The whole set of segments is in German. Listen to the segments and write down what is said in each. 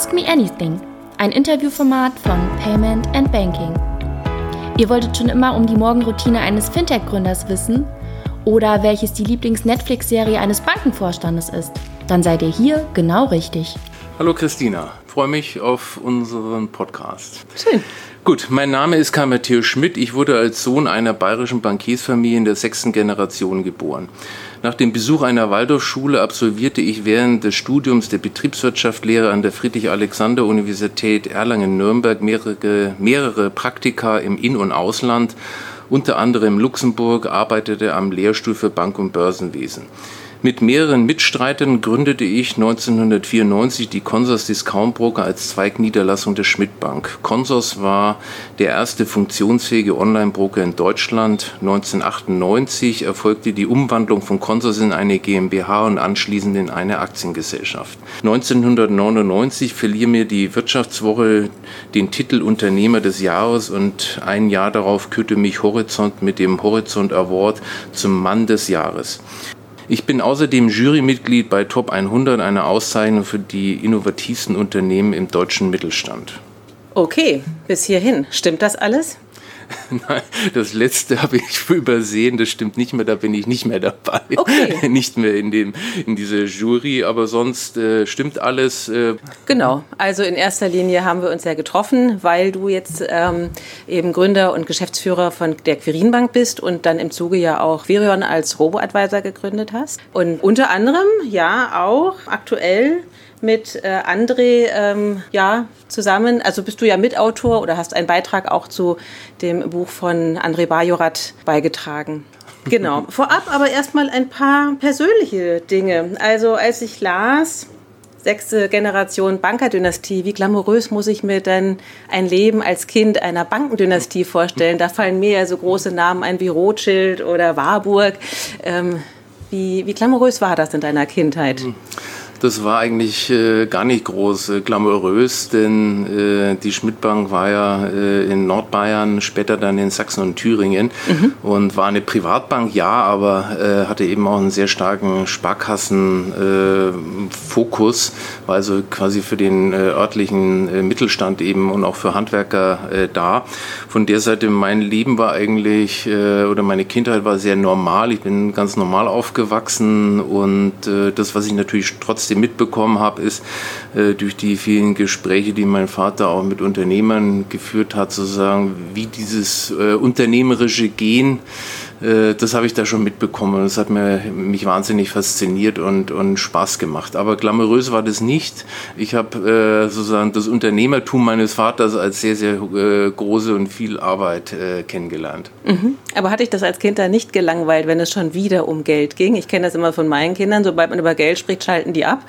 Ask Me Anything, ein Interviewformat von Payment and Banking. Ihr wolltet schon immer um die Morgenroutine eines Fintech-Gründers wissen oder welches die Lieblings-Netflix-Serie eines Bankenvorstandes ist? Dann seid ihr hier genau richtig. Hallo Christina, freue mich auf unseren Podcast. Schön. Gut, mein Name ist Karl Matthäus Schmidt. Ich wurde als Sohn einer bayerischen Bankiersfamilie in der sechsten Generation geboren. Nach dem Besuch einer Waldorfschule absolvierte ich während des Studiums der Betriebswirtschaftslehre an der Friedrich-Alexander-Universität Erlangen-Nürnberg mehrere, mehrere Praktika im In- und Ausland, unter anderem Luxemburg, arbeitete am Lehrstuhl für Bank- und Börsenwesen. Mit mehreren Mitstreitern gründete ich 1994 die Consors Discount Broker als Zweigniederlassung der Schmidt Bank. Consors war der erste funktionsfähige Online-Broker in Deutschland. 1998 erfolgte die Umwandlung von Consors in eine GmbH und anschließend in eine Aktiengesellschaft. 1999 verlieh mir die Wirtschaftswoche den Titel Unternehmer des Jahres und ein Jahr darauf kürte mich Horizont mit dem Horizont Award zum Mann des Jahres. Ich bin außerdem Jurymitglied bei Top 100, einer Auszeichnung für die innovativsten Unternehmen im deutschen Mittelstand. Okay, bis hierhin. Stimmt das alles? Nein, das letzte habe ich übersehen, das stimmt nicht mehr, da bin ich nicht mehr dabei. Okay. nicht mehr in, dem, in dieser Jury, aber sonst äh, stimmt alles. Äh. Genau, also in erster Linie haben wir uns ja getroffen, weil du jetzt ähm, eben Gründer und Geschäftsführer von der Quirinbank bist und dann im Zuge ja auch Virion als Robo-Advisor gegründet hast. Und unter anderem ja auch aktuell mit äh, André ähm, ja, zusammen. Also bist du ja Mitautor oder hast einen Beitrag auch zu dem Buch von André Bajorat beigetragen. Genau. Vorab aber erstmal ein paar persönliche Dinge. Also als ich las, sechste Generation Bankerdynastie, wie glamourös muss ich mir denn ein Leben als Kind einer Bankendynastie vorstellen? Da fallen mir ja so große Namen ein wie Rothschild oder Warburg. Ähm, wie, wie glamourös war das in deiner Kindheit? Das war eigentlich äh, gar nicht groß äh, glamourös, denn äh, die Schmidtbank war ja äh, in Nordbayern, später dann in Sachsen und Thüringen mhm. und war eine Privatbank, ja, aber äh, hatte eben auch einen sehr starken Sparkassenfokus, äh, war also quasi für den örtlichen Mittelstand eben und auch für Handwerker da. Von der Seite mein Leben war eigentlich oder meine Kindheit war sehr normal. Ich bin ganz normal aufgewachsen und das, was ich natürlich trotzdem trotzdem mitbekommen habe, ist äh, durch die vielen Gespräche, die mein Vater auch mit Unternehmern geführt hat, sozusagen, wie dieses äh, unternehmerische Gen äh, das habe ich da schon mitbekommen. Das hat mir, mich wahnsinnig fasziniert und, und Spaß gemacht. Aber glamourös war das nicht. Ich habe äh, sozusagen das Unternehmertum meines Vaters als sehr, sehr äh, große und viel Arbeit äh, kennengelernt. Mhm. Aber hatte ich das als Kind da nicht gelangweilt, wenn es schon wieder um Geld ging? Ich kenne das immer von meinen Kindern. Sobald man über Geld spricht, schalten die ab.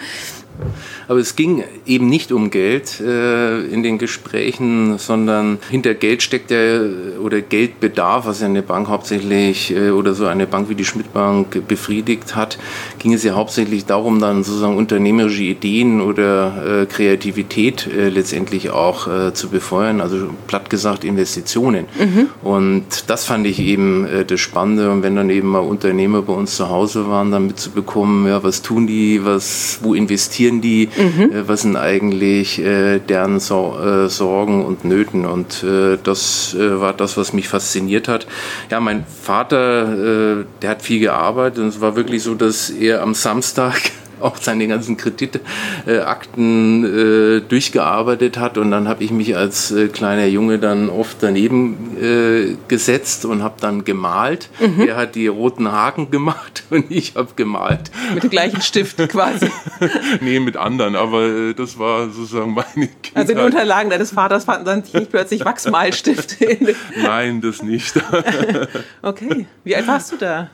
Aber es ging eben nicht um Geld äh, in den Gesprächen, sondern hinter Geld steckt ja oder Geldbedarf, was ja eine Bank hauptsächlich äh, oder so eine Bank wie die Schmidtbank befriedigt hat, ging es ja hauptsächlich darum, dann sozusagen unternehmerische Ideen oder äh, Kreativität äh, letztendlich auch äh, zu befeuern, also platt gesagt Investitionen. Mhm. Und das fand ich eben äh, das Spannende. Und wenn dann eben mal Unternehmer bei uns zu Hause waren, dann mitzubekommen, ja, was tun die, was, wo investieren investieren die, mhm. äh, was sind eigentlich äh, deren so äh, Sorgen und Nöten. Und äh, das äh, war das, was mich fasziniert hat. Ja, mein Vater, der hat viel gearbeitet und es war wirklich so, dass er am Samstag auch seine ganzen Kreditakten äh, durchgearbeitet hat. Und dann habe ich mich als äh, kleiner Junge dann oft daneben äh, gesetzt und habe dann gemalt. Mhm. Er hat die roten Haken gemacht und ich habe gemalt. Mit dem gleichen Stift quasi. nee, mit anderen, aber äh, das war sozusagen meine Kindheit. Also in den Unterlagen deines Vaters fanden dann nicht plötzlich Wachsmalstifte. Nein, das nicht. okay. Wie alt warst du da?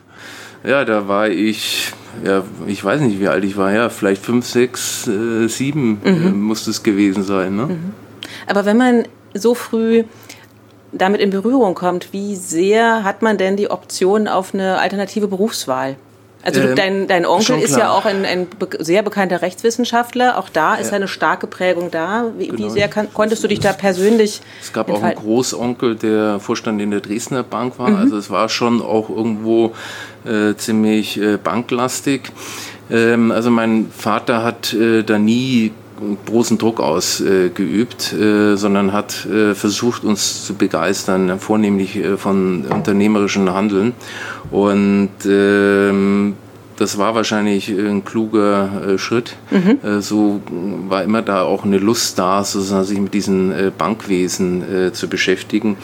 Ja, da war ich, ja, ich weiß nicht, wie alt ich war, ja, vielleicht fünf, sechs, äh, sieben äh, mhm. äh, muss es gewesen sein. Ne? Mhm. Aber wenn man so früh damit in Berührung kommt, wie sehr hat man denn die Option auf eine alternative Berufswahl? Also ähm, dein, dein Onkel ist ja auch ein, ein sehr bekannter Rechtswissenschaftler. Auch da ist ja. eine starke Prägung da. Wie, genau. wie sehr kann, konntest du dich da persönlich Es gab entfalten? auch einen Großonkel, der Vorstand in der Dresdner Bank war. Mhm. Also es war schon auch irgendwo äh, ziemlich äh, banklastig. Ähm, also mein Vater hat äh, da nie großen Druck ausgeübt, äh, sondern hat äh, versucht, uns zu begeistern, vornehmlich äh, von unternehmerischen Handeln. Und ähm, das war wahrscheinlich ein kluger äh, Schritt. Mhm. Äh, so war immer da auch eine Lust da, sozusagen sich mit diesem äh, Bankwesen äh, zu beschäftigen.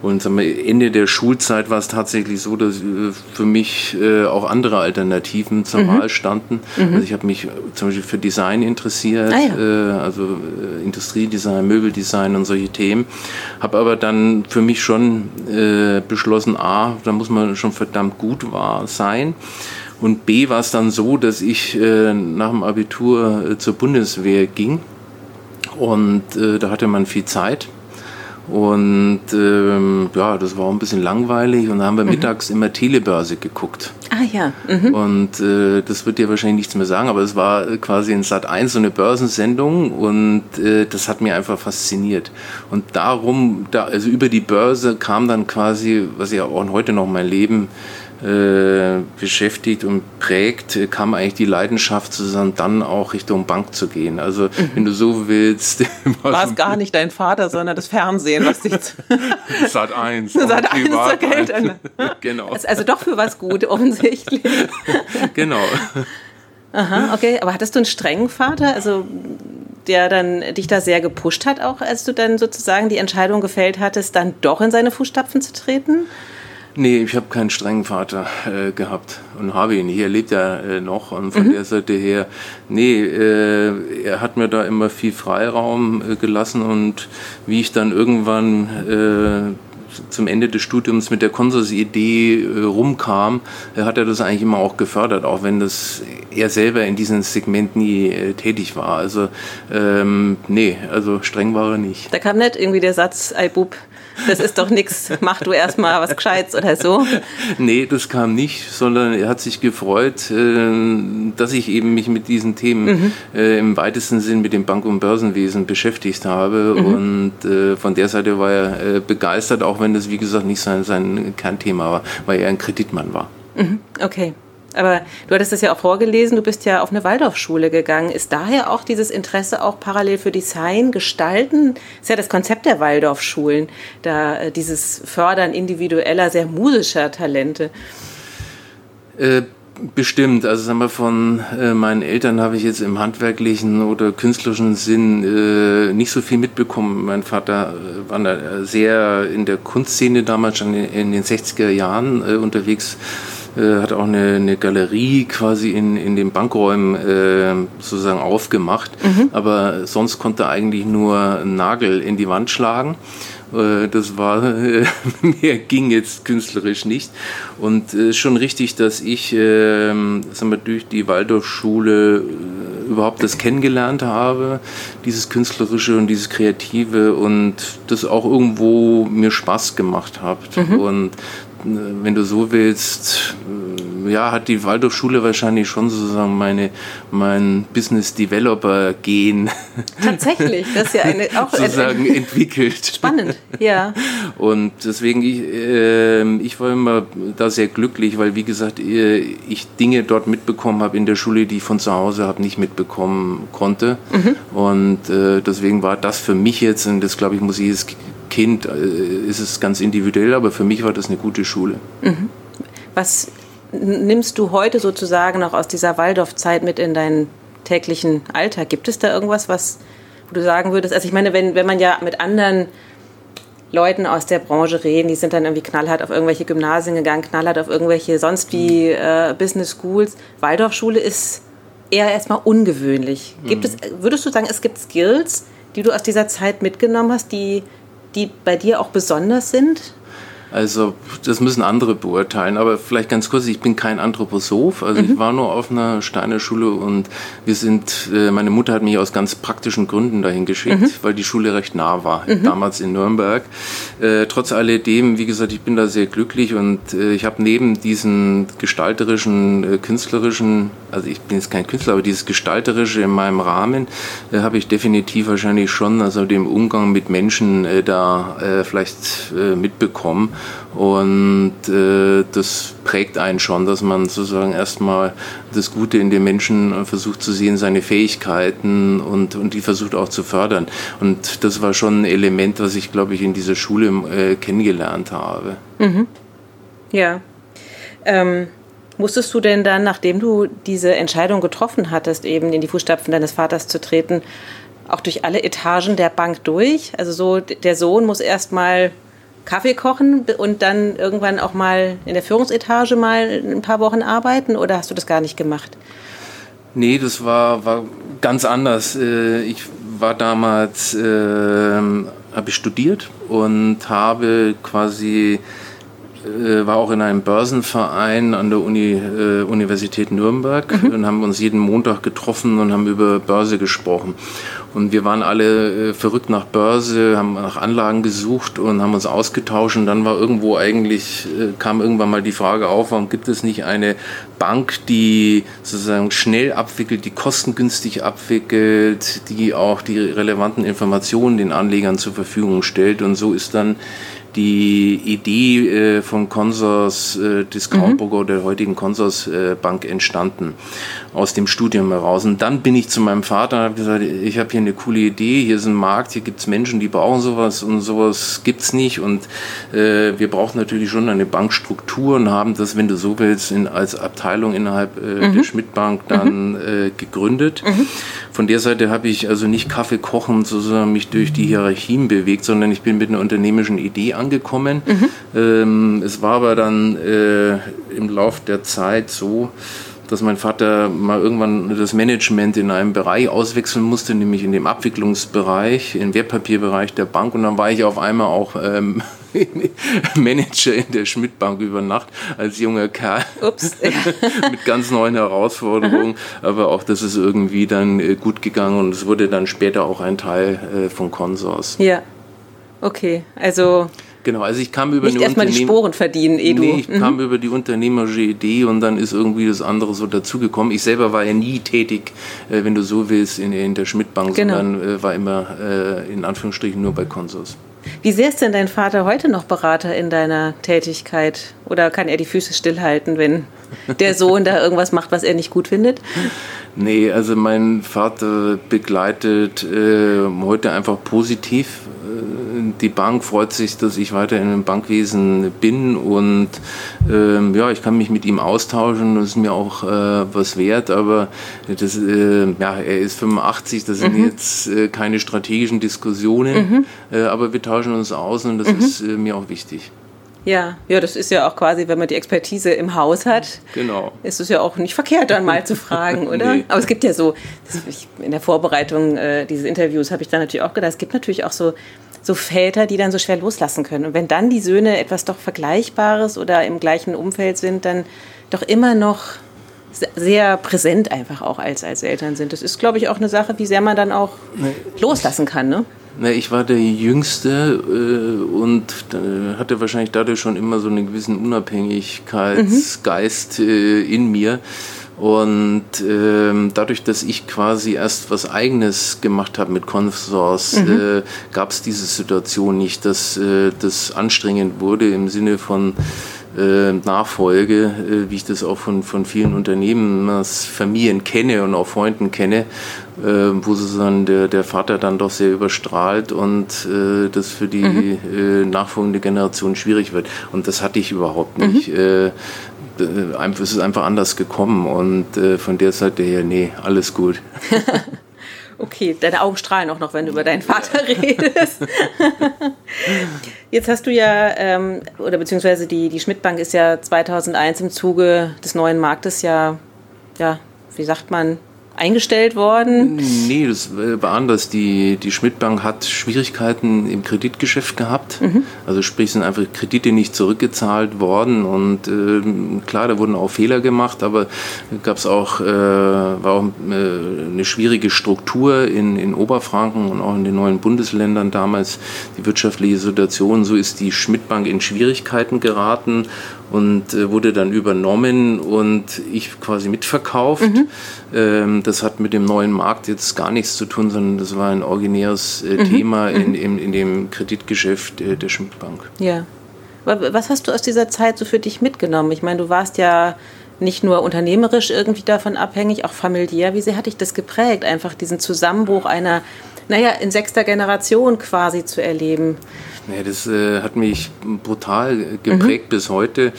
Und wir, Ende der Schulzeit war es tatsächlich so, dass äh, für mich äh, auch andere Alternativen zur mhm. Wahl standen. Mhm. Also ich habe mich zum Beispiel für Design interessiert, ah, ja. also Industriedesign, Möbeldesign und solche Themen. Habe aber dann für mich schon beschlossen, a, da muss man schon verdammt gut war, sein. Und B war es dann so, dass ich äh, nach dem Abitur äh, zur Bundeswehr ging. Und äh, da hatte man viel Zeit. Und ähm, ja, das war ein bisschen langweilig und da haben wir mhm. mittags immer Telebörse geguckt. Ah ja. Mhm. Und äh, das wird dir wahrscheinlich nichts mehr sagen, aber es war quasi in Sat 1 so eine Börsensendung und äh, das hat mir einfach fasziniert. Und darum, da, also über die Börse kam dann quasi, was ja auch heute noch mein Leben äh, beschäftigt und prägt, kam eigentlich die Leidenschaft zusammen, dann auch Richtung Bank zu gehen. Also mhm. wenn du so willst. War es gar nicht dein Vater, sondern das Fernsehen, was dich Sat 1. Sat 1 zur Geld. genau. Also doch für was gut, offensichtlich. genau. Aha, okay. Aber hattest du einen strengen Vater, also der dann dich da sehr gepusht hat, auch als du dann sozusagen die Entscheidung gefällt hattest, dann doch in seine Fußstapfen zu treten? Nee, ich habe keinen strengen Vater äh, gehabt und habe ihn nicht. Er lebt ja äh, noch und von mhm. der Seite her, nee, äh, er hat mir da immer viel Freiraum äh, gelassen und wie ich dann irgendwann äh, zum Ende des Studiums mit der Konsorsidee äh, rumkam, hat er das eigentlich immer auch gefördert, auch wenn das er selber in diesem Segment nie äh, tätig war. Also ähm, nee, also streng war er nicht. Da kam nicht irgendwie der Satz, ey Bub, das ist doch nichts, mach du erstmal was Gescheites oder so. Nee, das kam nicht, sondern er hat sich gefreut, äh, dass ich eben mich mit diesen Themen mhm. Äh, im weitesten Sinn mit dem Bank- und Börsenwesen beschäftigt habe. Mhm. Und äh, von der Seite war er begeistert, auch wenn das, wie gesagt, nicht sein, sein Kernthema war, weil er ein Kreditmann war. Mhm. Okay. Aber du hattest das ja auch vorgelesen, du bist ja auf eine Waldorfschule gegangen. Ist daher auch dieses Interesse auch parallel für Design, Gestalten? Ist ja das Konzept der Waldorfschulen, da äh, dieses Fördern individueller, sehr musischer Talente. Äh, bestimmt. Also sagen wir, von äh, meinen Eltern habe ich jetzt im handwerklichen oder künstlerischen Sinn äh, nicht so viel mitbekommen. Mein Vater äh, war da sehr in der Kunstszene damals schon in, in den 60er Jahren äh, unterwegs äh, hat auch eine, eine, Galerie quasi in, in den Bankräumen äh, sozusagen aufgemacht. Mhm. Aber sonst konnte eigentlich nur einen Nagel in die Wand schlagen. Äh, das war, mehr ging jetzt künstlerisch nicht. Und es ist schon richtig, dass ich äh, sagen wir, durch die Waldorfschule äh, überhaupt das kennengelernt habe, dieses Künstlerische und dieses Kreative und das auch irgendwo mir Spaß gemacht hat. Mhm. Und wenn du so willst, äh, ja, hat die Waldorfschule wahrscheinlich schon sozusagen meine, mein Business Developer Gen. Tatsächlich, das ist ja eine, auch sozusagen ein, entwickelt. Spannend, ja. Und deswegen, ich, äh, ich war immer da sehr glücklich, weil wie gesagt, äh, ich Dinge dort mitbekommen habe in der Schule, die ich von zu Hause habe nicht mitbekommen konnte. Mhm. Und äh, deswegen war das für mich jetzt, und das glaube ich, muss jedes Kind äh, ist es ganz individuell, aber für mich war das eine gute Schule. Mhm. Was nimmst du heute sozusagen noch aus dieser Waldorfzeit mit in deinen täglichen Alltag? Gibt es da irgendwas, was du sagen würdest? Also ich meine, wenn, wenn man ja mit anderen Leuten aus der Branche reden, die sind dann irgendwie knallhart auf irgendwelche Gymnasien gegangen, knallhart auf irgendwelche sonst wie äh, Business Schools. Waldorfschule ist eher erstmal ungewöhnlich. Gibt mhm. es, würdest du sagen, es gibt Skills, die du aus dieser Zeit mitgenommen hast, die die bei dir auch besonders sind? Also das müssen andere beurteilen, aber vielleicht ganz kurz, ich bin kein Anthroposoph, also mhm. ich war nur auf einer Steiner Schule und wir sind, äh, meine Mutter hat mich aus ganz praktischen Gründen dahin geschickt, mhm. weil die Schule recht nah war, mhm. damals in Nürnberg. Äh, trotz alledem, wie gesagt, ich bin da sehr glücklich und äh, ich habe neben diesen gestalterischen, äh, künstlerischen, also ich bin jetzt kein Künstler, aber dieses gestalterische in meinem Rahmen äh, habe ich definitiv wahrscheinlich schon, also dem Umgang mit Menschen äh, da vielleicht mitbekommen Und äh, das prägt einen schon, dass man sozusagen erstmal das Gute in den Menschen versucht zu sehen, seine Fähigkeiten und, und die versucht auch zu fördern. Und das war schon ein Element, was ich, glaube ich, in dieser Schule äh, kennengelernt habe. Mhm. Ja. Ähm, musstest du denn dann, nachdem du diese Entscheidung getroffen hattest, eben in die Fußstapfen deines Vaters zu treten, auch durch alle Etagen der Bank durch? Also so, der Sohn muss erstmal Kaffee kochen und dann irgendwann auch mal in der Führungsetage mal ein paar Wochen arbeiten oder hast du das gar nicht gemacht? Nee, das war, war ganz anders. Äh, ich war damals, äh, habe ich studiert und habe quasi äh, war auch in einem Börsenverein an der Uni, äh, Universität Nürnberg mhm. und haben uns jeden Montag getroffen und haben über Börse gesprochen. Und wir waren alle äh, verrückt nach Börse, haben nach Anlagen gesucht und haben uns ausgetauscht. Und dann war irgendwo eigentlich, äh, kam irgendwann mal die Frage auf, warum gibt es nicht eine Bank, die sozusagen schnell abwickelt, die kostengünstig abwickelt, die auch die relevanten Informationen den Anlegern zur Verfügung stellt. Und so ist dann die Idee äh, von Consors äh, Discountbroker mhm. der heutigen Consors äh, Bank entstanden aus dem Studium heraus. Und dann bin ich zu meinem Vater und habe gesagt, ich habe hier eine coole Idee, hier ist ein Markt, hier gibt es Menschen, die brauchen sowas und sowas gibt es nicht. Und äh, wir brauchen natürlich schon eine Bankstruktur und haben das, wenn du so willst, in, als Abteilung innerhalb äh, mhm. der Schmidt-Bank dann mhm. äh, gegründet. Von der Seite habe ich also nicht Kaffee kochen, sozusagen mich durch die Hierarchien bewegt, sondern ich bin mit einer unternehmischen Idee angekommen. Mhm. Ähm, es war aber dann äh, im Lauf der Zeit so, dass mein Vater mal irgendwann das Management in einem Bereich auswechseln musste, nämlich in dem Abwicklungsbereich, im Wertpapierbereich der Bank. Und dann war ich auf einmal auch ähm, Manager in der Schmidt-Bank über Nacht als junger Kerl. Ups. mit ganz neuen Herausforderungen. Aber auch das ist irgendwie dann äh, gut gegangen und es wurde dann später auch ein Teil äh, von Consors. Ja. Okay, also Genau, also ich kam über Nicht erstmal die Sporen verdienen, eh Nee, ich mhm. kam über die unternehmerische Idee und dann ist irgendwie das andere so dazugekommen. Ich selber war ja nie tätig, äh, wenn du so willst, in, in der Schmidtbank, genau. sondern äh, war immer äh, in Anführungsstrichen nur bei Consors. Wie sehr ist denn dein Vater heute noch Berater in deiner Tätigkeit? Oder kann er die Füße stillhalten, wenn der Sohn da irgendwas macht, was er nicht gut findet? Nee, also mein Vater begleitet äh, heute einfach positiv die Bank freut sich, dass ich weiter im Bankwesen bin und ähm, ja, ich kann mich mit ihm austauschen, das ist mir auch äh, was wert, aber das, äh, ja, er ist 85, das sind mhm. jetzt äh, keine strategischen Diskussionen, mhm. Äh, aber wir tauschen uns aus und das mhm. ist äh, mir auch wichtig. Ja, ja, das ist ja auch quasi, wenn man die Expertise im Haus hat, genau. ist es ja auch nicht verkehrt, dann mal zu fragen, oder? nee. Aber es gibt ja so, in der Vorbereitung äh, dieses Interviews habe ich dann natürlich auch gedacht, es gibt natürlich auch so so Väter, die dann so schwer loslassen können. Und wenn dann die Söhne etwas doch Vergleichbares oder im gleichen Umfeld sind, dann doch immer noch sehr präsent einfach auch als, als Eltern sind. Das ist, glaube ich, auch eine Sache, wie sehr man dann auch nee. loslassen kann. Ne? Na, ich war der Jüngste äh, und äh, hatte wahrscheinlich dadurch schon immer so einen gewissen Unabhängigkeitsgeist mhm. äh, in mir. Und ähm, dadurch, dass ich quasi erst was Eigenes gemacht habe mit Consource, mhm. äh, gab es diese Situation nicht, dass äh, das anstrengend wurde im Sinne von äh, Nachfolge, äh, wie ich das auch von, von vielen Unternehmensfamilien kenne und auch Freunden kenne, äh, wo sozusagen der, der Vater dann doch sehr überstrahlt und äh, das für die mhm. Nachfolgende Generation schwierig wird. Und das hatte ich überhaupt nicht. Mhm es ist einfach anders gekommen und äh, von der Seite her, nee, alles gut. okay, deine Augen strahlen auch noch, wenn du über deinen Vater redest. Jetzt hast du ja, ähm, oder beziehungsweise die, die Schmidt-Bank ist ja 2001 im Zuge des neuen Marktes ja, ja, wie sagt man, eingestellt worden? Nee, das war anders. Die, die Schmidt-Bank hat Schwierigkeiten im Kreditgeschäft gehabt. Mhm. Also sprich, sind einfach Kredite nicht zurückgezahlt worden. Und äh, klar, da wurden auch Fehler gemacht, aber gab es auch, äh, war auch äh, eine schwierige Struktur in, in Oberfranken und auch in den neuen Bundesländern damals die wirtschaftliche Situation. So ist die Schmidt-Bank in Schwierigkeiten geraten und äh, wurde dann übernommen und ich quasi mitverkauft. Mhm. Ähm, das hat mit dem neuen Markt jetzt gar nichts zu tun, sondern das war ein originäres äh, mhm. Thema in, mhm. in, in, dem Kreditgeschäft äh, der Schmidt Bank. Ja. Was hast du aus dieser Zeit so für dich mitgenommen? Ich meine, du warst ja nicht nur unternehmerisch irgendwie davon abhängig, auch familiär. Wie sehr hat dich das geprägt, einfach diesen Zusammenbruch einer, naja, in sechster Generation quasi zu erleben? Ja, das äh, hat mich brutal geprägt mhm. bis heute.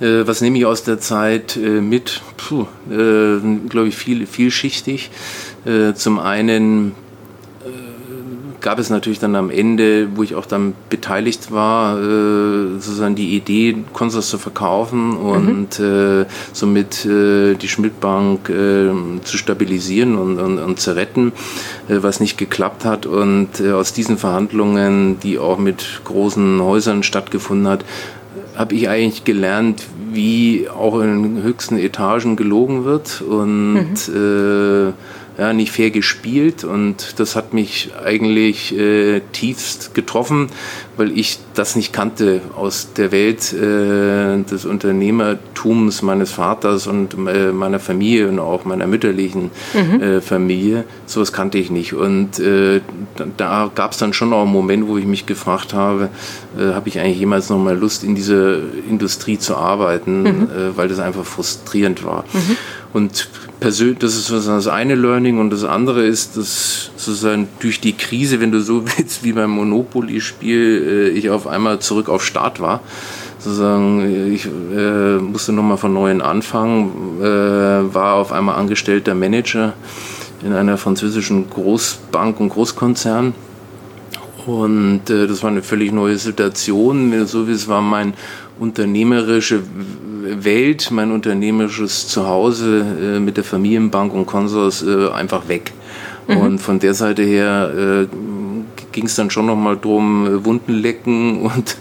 Äh, was nehme ich aus der Zeit äh, mit? Puh, äh, glaube ich, viel, vielschichtig. Äh, zum einen gab es natürlich dann am Ende, wo ich auch dann beteiligt war, äh, sozusagen die Idee, Konsors zu verkaufen und mhm. äh, somit äh, die Schmidtbank äh, zu stabilisieren und, und, und zu retten, äh, was nicht geklappt hat. Und äh, aus diesen Verhandlungen, die auch mit großen Häusern stattgefunden hat, habe ich eigentlich gelernt, wie auch in höchsten Etagen gelogen wird und mhm ja, nicht fair gespielt und das hat mich eigentlich äh, tiefst getroffen, weil ich das nicht kannte aus der Welt äh, des Unternehmertums meines Vaters und äh, meiner Familie und auch meiner mütterlichen mhm. Äh, Familie. Sowas kannte ich nicht und äh, da, gab es dann schon auch einen Moment, wo ich mich gefragt habe, äh, habe ich eigentlich jemals noch mal Lust in dieser Industrie zu arbeiten, mhm. weil das einfach frustrierend war. Mhm. Und persönlich, das ist das eine Learning und das andere ist, dass sozusagen durch die Krise, wenn du so willst, wie beim Monopoly-Spiel, äh, ich auf einmal zurück auf Start war. Sozusagen, ich äh, musste nochmal von neuem anfangen, äh, war auf einmal angestellter Manager in einer französischen Großbank und Großkonzern. Und äh, das war eine völlig neue Situation. So wie es war mein unternehmerische Welt, mein unternehmerisches Zuhause äh, mit der Familienbank und Konsors äh, einfach weg. Mhm. Und von der Seite her äh, ging es dann schon nochmal drum, äh, Wunden lecken und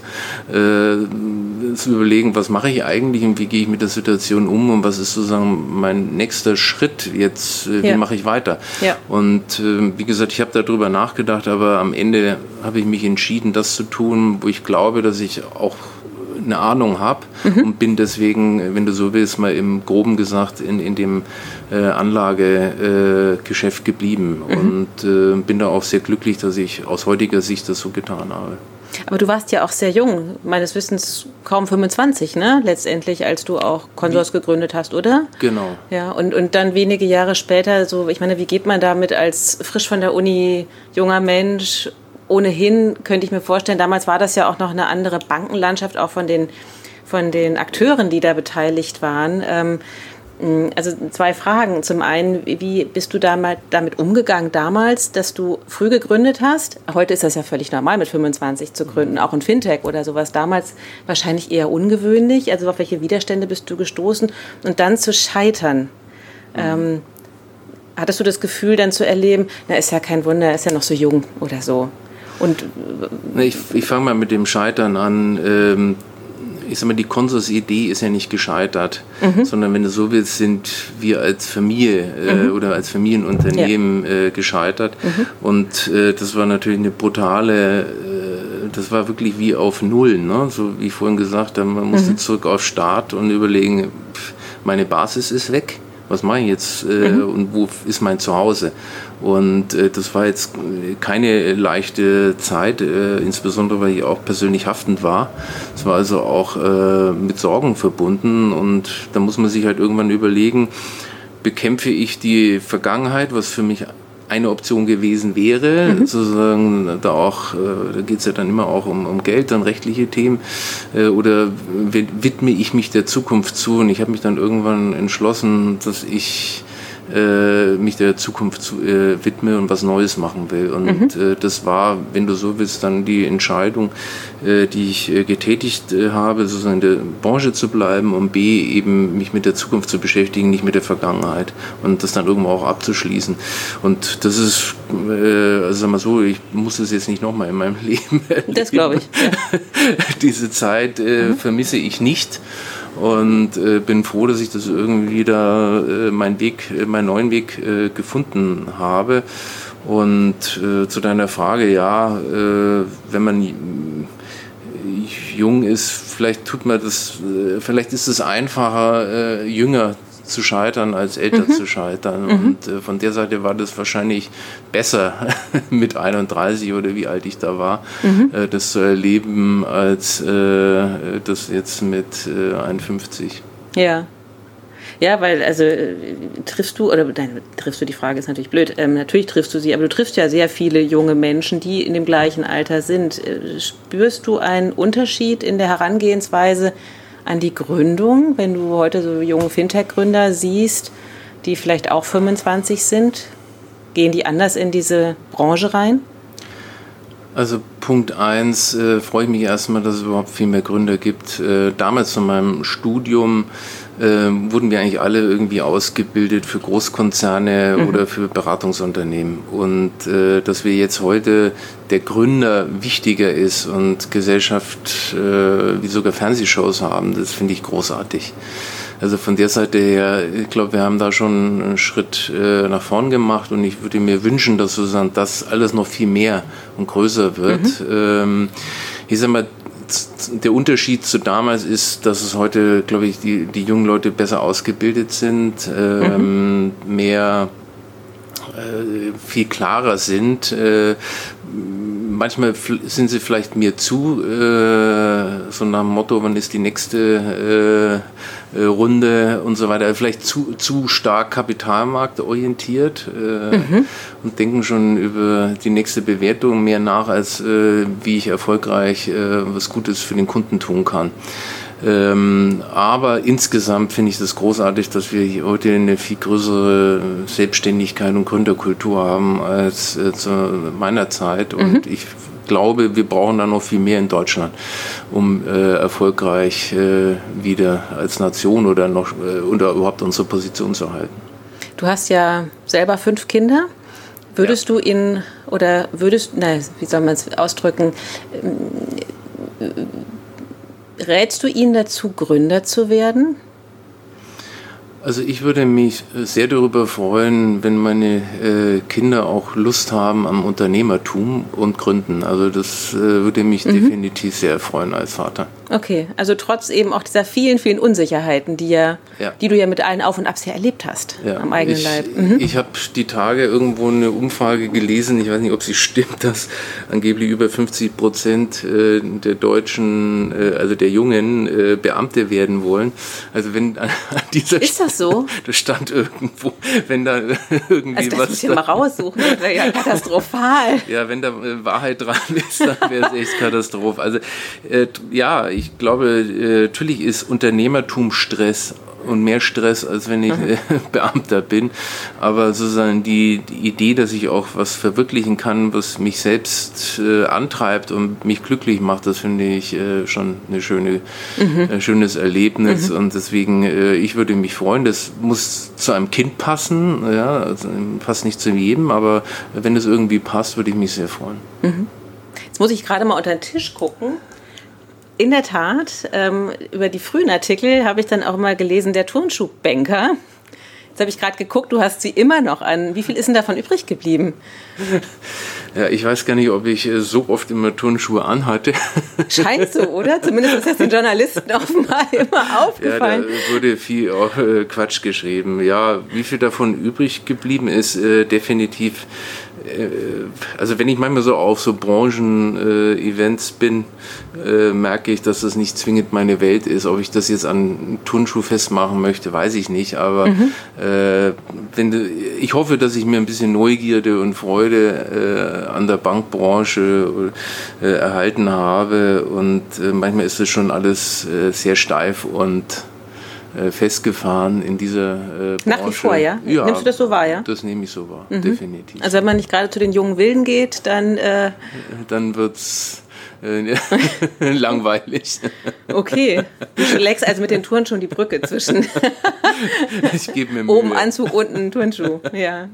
äh, zu überlegen, was mache ich eigentlich und wie gehe ich mit der Situation um und was ist sozusagen mein nächster Schritt jetzt, äh, wie ja. mache ich weiter. Ja. Und äh, wie gesagt, ich habe darüber nachgedacht, aber am Ende habe ich mich entschieden, das zu tun, wo ich glaube, dass ich auch eine Ahnung habe mhm. und bin deswegen, wenn du so willst, mal im Groben gesagt in, in dem äh, Anlagegeschäft äh, geblieben mhm. und äh, bin da auch sehr glücklich, dass ich aus heutiger Sicht das so getan habe. Aber du warst ja auch sehr jung, meines Wissens kaum 25, ne? Letztendlich, als du auch Konsors gegründet hast, oder? Genau. Ja, und, und dann wenige Jahre später, so, ich meine, wie geht man damit als frisch von der Uni junger Mensch ohnehin könnte ich mir vorstellen, damals war das ja auch noch eine andere Bankenlandschaft, auch von den, von den Akteuren, die da beteiligt waren. Ähm, also zwei Fragen. Zum einen, wie bist du damit, umgegangen damals, dass du früh gegründet hast? Heute ist das ja völlig normal, mit 25 zu gründen, auch ein Fintech oder sowas. Damals wahrscheinlich eher ungewöhnlich. Also auf welche Widerstände bist du gestoßen? Und dann zu scheitern. Ähm, hattest du das Gefühl dann zu erleben, na ist ja kein Wunder, er ist ja noch so jung oder so? Und ich, ich fange mal mit dem Scheitern an. Ähm, ich sag mal, die Konsus-Idee ist ja nicht gescheitert, mhm. sondern wenn du so willst, sind wir als Familie äh, mhm. oder als Familienunternehmen ja. äh, gescheitert. Mhm. Und äh, das war natürlich eine brutale, das war wirklich wie auf Null, ne? so wie vorhin gesagt, man musste mhm. zurück auf Start und überlegen, meine Basis ist weg was mache ich jetzt äh, mhm. und wo ist mein Zuhause? Und äh, das war jetzt keine leichte Zeit, äh, insbesondere weil ich auch persönlich haftend war. Es war also auch äh, mit Sorgen verbunden und da muss man sich halt irgendwann überlegen, bekämpfe ich die Vergangenheit, was für mich eine Option gewesen wäre, mhm. sozusagen da auch, äh, da geht es ja dann immer auch um, um Geld, dann rechtliche Themen, äh, oder widme ich mich der Zukunft zu und ich habe mich dann irgendwann entschlossen, dass ich äh, mich der Zukunft zu, äh, widme und was Neues machen will. Und mhm. äh, das war, wenn du so willst, dann die Entscheidung, äh, die ich äh, getätigt äh, habe, sozusagen in der Branche zu bleiben und B, eben mich mit der Zukunft zu beschäftigen, nicht mit der Vergangenheit und das dann irgendwo auch abzuschließen. Und das ist, also sag mal so, ich muss das jetzt nicht nochmal in meinem Leben erleben. Das glaube ich. Ja. Diese Zeit mhm. vermisse ich nicht und äh, bin froh, dass ich das irgendwie da äh, meinen Weg, äh, meinen neuen Weg äh, gefunden habe. Und äh, zu deiner Frage, ja, äh, wenn man jung ist, vielleicht tut man das, vielleicht ist es einfacher, jünger zu scheitern, als älter mhm. zu scheitern. Mhm. Und äh, von der Seite war das wahrscheinlich besser mit 31 oder wie alt ich da war, mhm. äh, das zu erleben, als äh, das jetzt mit 51. Äh, ja. Ja, weil, also äh, triffst du, oder nein, triffst du, die Frage ist natürlich blöd, ähm, natürlich triffst du sie, aber du triffst ja sehr viele junge Menschen, die in dem gleichen Alter sind. Äh, spürst du einen Unterschied in der Herangehensweise an die Gründung, wenn du heute so junge Fintech-Gründer siehst, die vielleicht auch 25 sind? Gehen die anders in diese Branche rein? Also Punkt 1 äh, freue ich mich erstmal, dass es überhaupt viel mehr Gründer gibt. Äh, damals zu meinem Studium äh, wurden wir eigentlich alle irgendwie ausgebildet für Großkonzerne mhm. oder für Beratungsunternehmen. Und äh, dass wir jetzt heute der Gründer wichtiger ist und Gesellschaft äh, wie sogar Fernsehshows haben, das finde ich großartig. Also von der Seite her, ich glaube, wir haben da schon einen Schritt äh, nach vorn gemacht und ich würde mir wünschen, dass sozusagen das alles noch viel mehr und größer wird. Mhm. Ähm, ich sag mal, der Unterschied zu damals ist, dass es heute, glaube ich, die, die jungen Leute besser ausgebildet sind, ähm, mhm. mehr äh, viel klarer sind. Äh, manchmal sind sie vielleicht mir zu, äh, so nach dem Motto, wann ist die nächste äh, äh, Runde und so weiter, vielleicht zu, zu stark kapitalmarktorientiert äh, mhm. und denken schon über die nächste Bewertung mehr nach, als äh, wie ich erfolgreich äh, was Gutes für den Kunden tun kann. Ähm, aber insgesamt finde ich das großartig, dass wir heute eine viel größere Selbstständigkeit und Gründerkultur haben als äh, zu meiner Zeit. Und mhm. ich glaube, wir brauchen da noch viel mehr in Deutschland, um äh, erfolgreich äh, wieder als Nation oder noch äh, oder überhaupt unsere Position zu halten. Du hast ja selber fünf Kinder. Würdest ja. du ihn oder würdest, nein, wie soll man es ausdrücken, rätst du ihnen dazu, Gründer zu werden? Also ich würde mich sehr darüber freuen, wenn meine äh, Kinder auch Lust haben am Unternehmertum und Gründen. Also das äh, würde mich mhm. definitiv sehr freuen als Vater. Okay, also trotz eben auch dieser vielen, vielen Unsicherheiten, die, ja, ja. die du ja mit allen Auf und Abs ja erlebt hast ja. am eigenen ich, Leib. Mhm. Ich habe die Tage irgendwo eine Umfrage gelesen, ich weiß nicht, ob sie stimmt, dass angeblich über 50 Prozent äh, der Deutschen, äh, also der Jungen, äh, Beamte werden wollen. Also wenn an dieser Ist das so? das stand irgendwo, wenn da irgendwie also das was... Das muss ich mal raussuchen, das wäre ja katastrophal. ja, wenn da Wahrheit dran ist, dann wäre es echt Katastrophe. Also ja, ich ich glaube, äh, natürlich ist Unternehmertum Stress und mehr Stress, als wenn ich äh, Beamter bin. Aber sozusagen die, die, Idee, dass ich auch was verwirklichen kann, was mich selbst äh, antreibt und mich glücklich macht, das finde ich äh, schon eine schöne, mhm. ein schönes Erlebnis. Mhm. Und deswegen, äh, ich würde mich freuen. Das muss zu einem Kind passen. Ja, also, passt nicht zu jedem, aber wenn es irgendwie passt, würde ich mich sehr freuen. Mhm. Jetzt muss ich gerade mal unter den Tisch gucken in der Tat, ähm, über die frühen Artikel habe ich dann auch mal gelesen, der Turnschuhbanker. Jetzt habe ich gerade geguckt, du hast sie immer noch an. Wie viel ist denn davon übrig geblieben? Ja, ich weiß gar nicht, ob ich äh, so oft immer Turnschuhe anhatte. Scheint so, oder? Zumindest ist das den Journalisten offenbar immer aufgefallen. Ja, da wurde viel auch, äh, Quatsch geschrieben. Ja, wie viel davon übrig geblieben ist, äh, definitiv also wenn ich manchmal so auf so Branchen-Events bin, äh, merke ich, dass das nicht zwingend meine Welt ist. Ob ich das jetzt an Turnschuh festmachen möchte, weiß ich nicht. Aber mhm. äh, wenn, ich hoffe, dass ich mir ein bisschen Neugierde und Freude äh, an der Bankbranche äh, erhalten habe. Und äh, manchmal ist es schon alles sehr steif und äh, festgefahren in dieser äh, Branche. Nach wie vor, ja? ja? Nimmst du das so wahr, ja? Das nehme ich so wahr, mhm. definitiv. Also wenn man nicht gerade zu den jungen Wilden geht, dann... Äh dann wird es äh, langweilig. Okay, du schlägst also mit den Touren schon die Brücke zwischen ich gebe mir Mühe. oben Anzug, unten Turnschuh. Ja.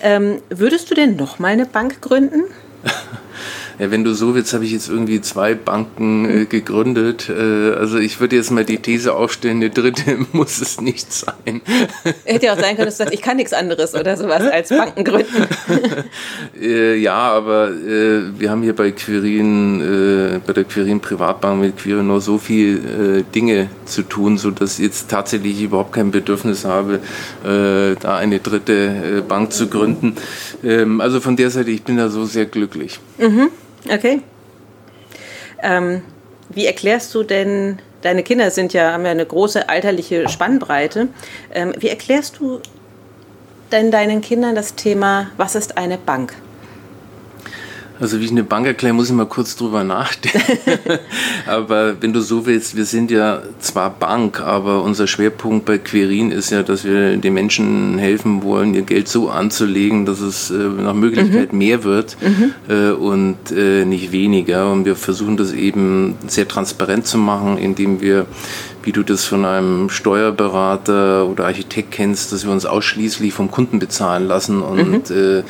Ähm, würdest du denn noch mal eine Bank gründen? Ja, wenn du so willst, habe ich jetzt irgendwie zwei Banken äh, gegründet. Äh, also ich würde jetzt mal die These aufstellen, eine dritte muss es nicht sein. Hätte ja auch sein können, dass du sagst, ich kann nichts anderes oder sowas als Banken gründen. äh, ja, aber äh, wir haben hier bei Quirin, äh, bei der Quirin Privatbank mit Quirin nur so viel äh, Dinge zu tun, sodass ich jetzt tatsächlich überhaupt kein Bedürfnis habe, da eine dritte Bank zu gründen. Ähm, also von der Seite, ich bin da so sehr glücklich. Mhm. Okay. Ähm, wie erklärst du denn, deine Kinder sind ja, haben ja eine große alterliche Spannbreite. Ähm, wie erklärst du denn deinen Kindern das Thema, was ist eine Bank? Also wie ich eine Bank erkläre, muss ich mal kurz drüber nachdenken. aber wenn du so willst, wir sind ja zwar Bank, aber unser Schwerpunkt bei Querin ist ja, dass wir den Menschen helfen wollen, ihr Geld so anzulegen, dass es äh, nach Möglichkeit mhm. mehr wird mhm. äh, und äh, nicht weniger. Und wir versuchen das eben sehr transparent zu machen, indem wir wie du das von einem Steuerberater oder Architekt kennst, dass wir uns ausschließlich vom Kunden bezahlen lassen und mhm.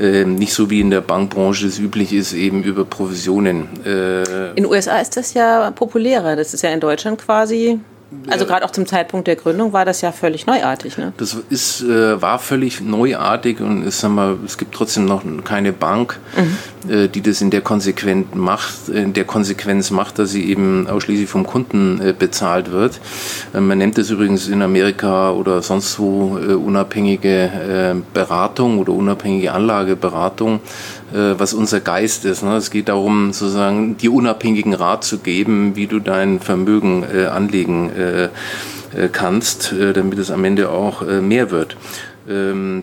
äh, äh, nicht so wie in der Bankbranche es üblich ist, eben über Provisionen. Äh, in den USA ist das ja populärer. Das ist ja in Deutschland quasi also gerade auch zum Zeitpunkt der Gründung war das ja völlig neuartig. Ne? Das ist, äh, war völlig neuartig und ist, sagen wir, es gibt trotzdem noch keine Bank, mhm. äh, die das in der, Konsequenz macht, in der Konsequenz macht, dass sie eben ausschließlich vom Kunden äh, bezahlt wird. Äh, man nennt es übrigens in Amerika oder sonst wo äh, unabhängige äh, Beratung oder unabhängige Anlageberatung was unser Geist ist. Ne? Es geht darum, sozusagen die unabhängigen Rat zu geben, wie du dein Vermögen anlegen äh, äh, kannst, äh, damit es am Ende auch mehr wird. Ähm,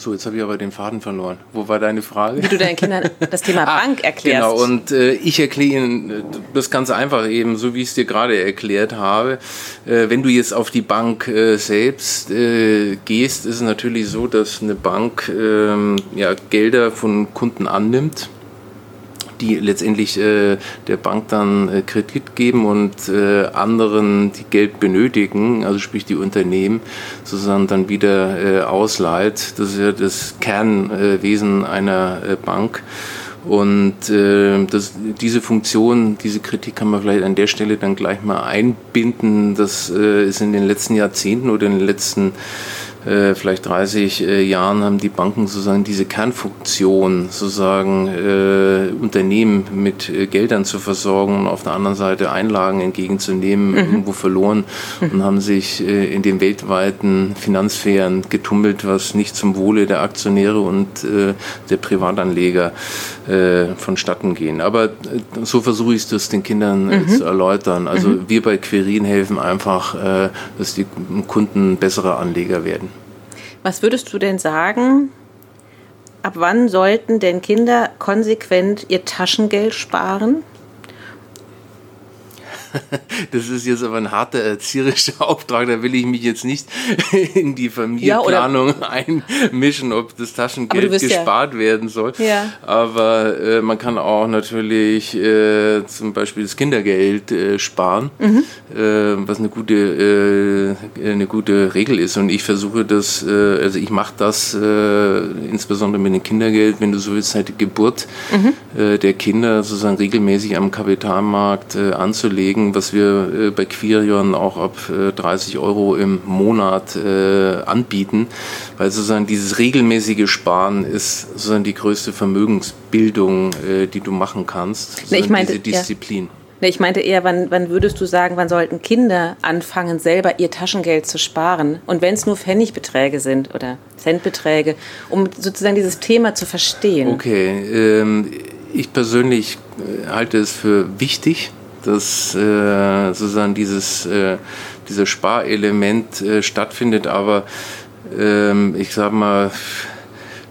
so, jetzt habe ich aber den Faden verloren. Wo war deine Frage? Wie du deinen Kindern das Thema ah, Bank erklärst. Genau, und äh, ich erkläre Ihnen das ganz einfach eben, so wie ich es dir gerade erklärt habe. Äh, wenn du jetzt auf die Bank äh, selbst gehst, ist es natürlich so, dass eine Bank ähm, ja, Gelder von Kunden annimmt die letztendlich äh, der Bank dann äh, Kredit geben und äh, anderen, die Geld benötigen, also sprich die Unternehmen, sozusagen dann wieder äh, ausleiht. Das ist ja das Kernwesen einer äh, Bank. Und äh, das, diese Funktion, diese Kritik kann man vielleicht an der Stelle dann gleich mal einbinden. Das äh, ist in den letzten Jahrzehnten oder in den letzten äh, vielleicht 30 äh, Jahren haben die Banken sozusagen diese Kernfunktion, sozusagen äh, Unternehmen mit äh, Geldern zu versorgen und auf der anderen Seite Einlagen entgegenzunehmen, mhm. irgendwo verloren und haben sich äh, in den weltweiten Finanzsphären getummelt, was nicht zum Wohle der Aktionäre und äh, der Privatanleger vonstatten gehen. Aber so versuche ich es den Kindern mhm. zu erläutern. Also mhm. wir bei Querin helfen einfach, dass die Kunden bessere Anleger werden. Was würdest du denn sagen, ab wann sollten denn Kinder konsequent ihr Taschengeld sparen? das ist jetzt aber ein harter erzieherischer Auftrag, da will ich mich jetzt nicht in die Familienplanung ja, einmischen, ob das Taschengeld gespart ja. werden soll. Ja. Aber äh, man kann auch natürlich äh, zum Beispiel das Kindergeld äh, sparen, mhm. Äh, was eine gute, äh, eine gute Regel ist. Und ich versuche das, äh, also ich mache das insbesondere mit dem Kindergeld, wenn du so willst, seit der Geburt mhm. der Kinder sozusagen regelmäßig am Kapitalmarkt anzulegen Anliegen, was wir äh, bei Quirion auch ab 30 äh, Euro im Monat äh, anbieten, weil sozusagen dieses regelmäßige Sparen ist sozusagen die größte Vermögensbildung, die du machen kannst. Nee, ich meinte, diese Disziplin. Ja. Nee, ich meinte eher, wann, wann würdest du sagen, wann sollten Kinder anfangen, selber ihr Taschengeld zu sparen? Und wenn es nur Pfennigbeträge sind oder Centbeträge, um sozusagen dieses Thema zu verstehen. Okay, ähm, ich persönlich halte es für wichtig, dass äh, sozusagen dieses, äh, dieses Sparelement äh, stattfindet, aber ähm, ich sag mal,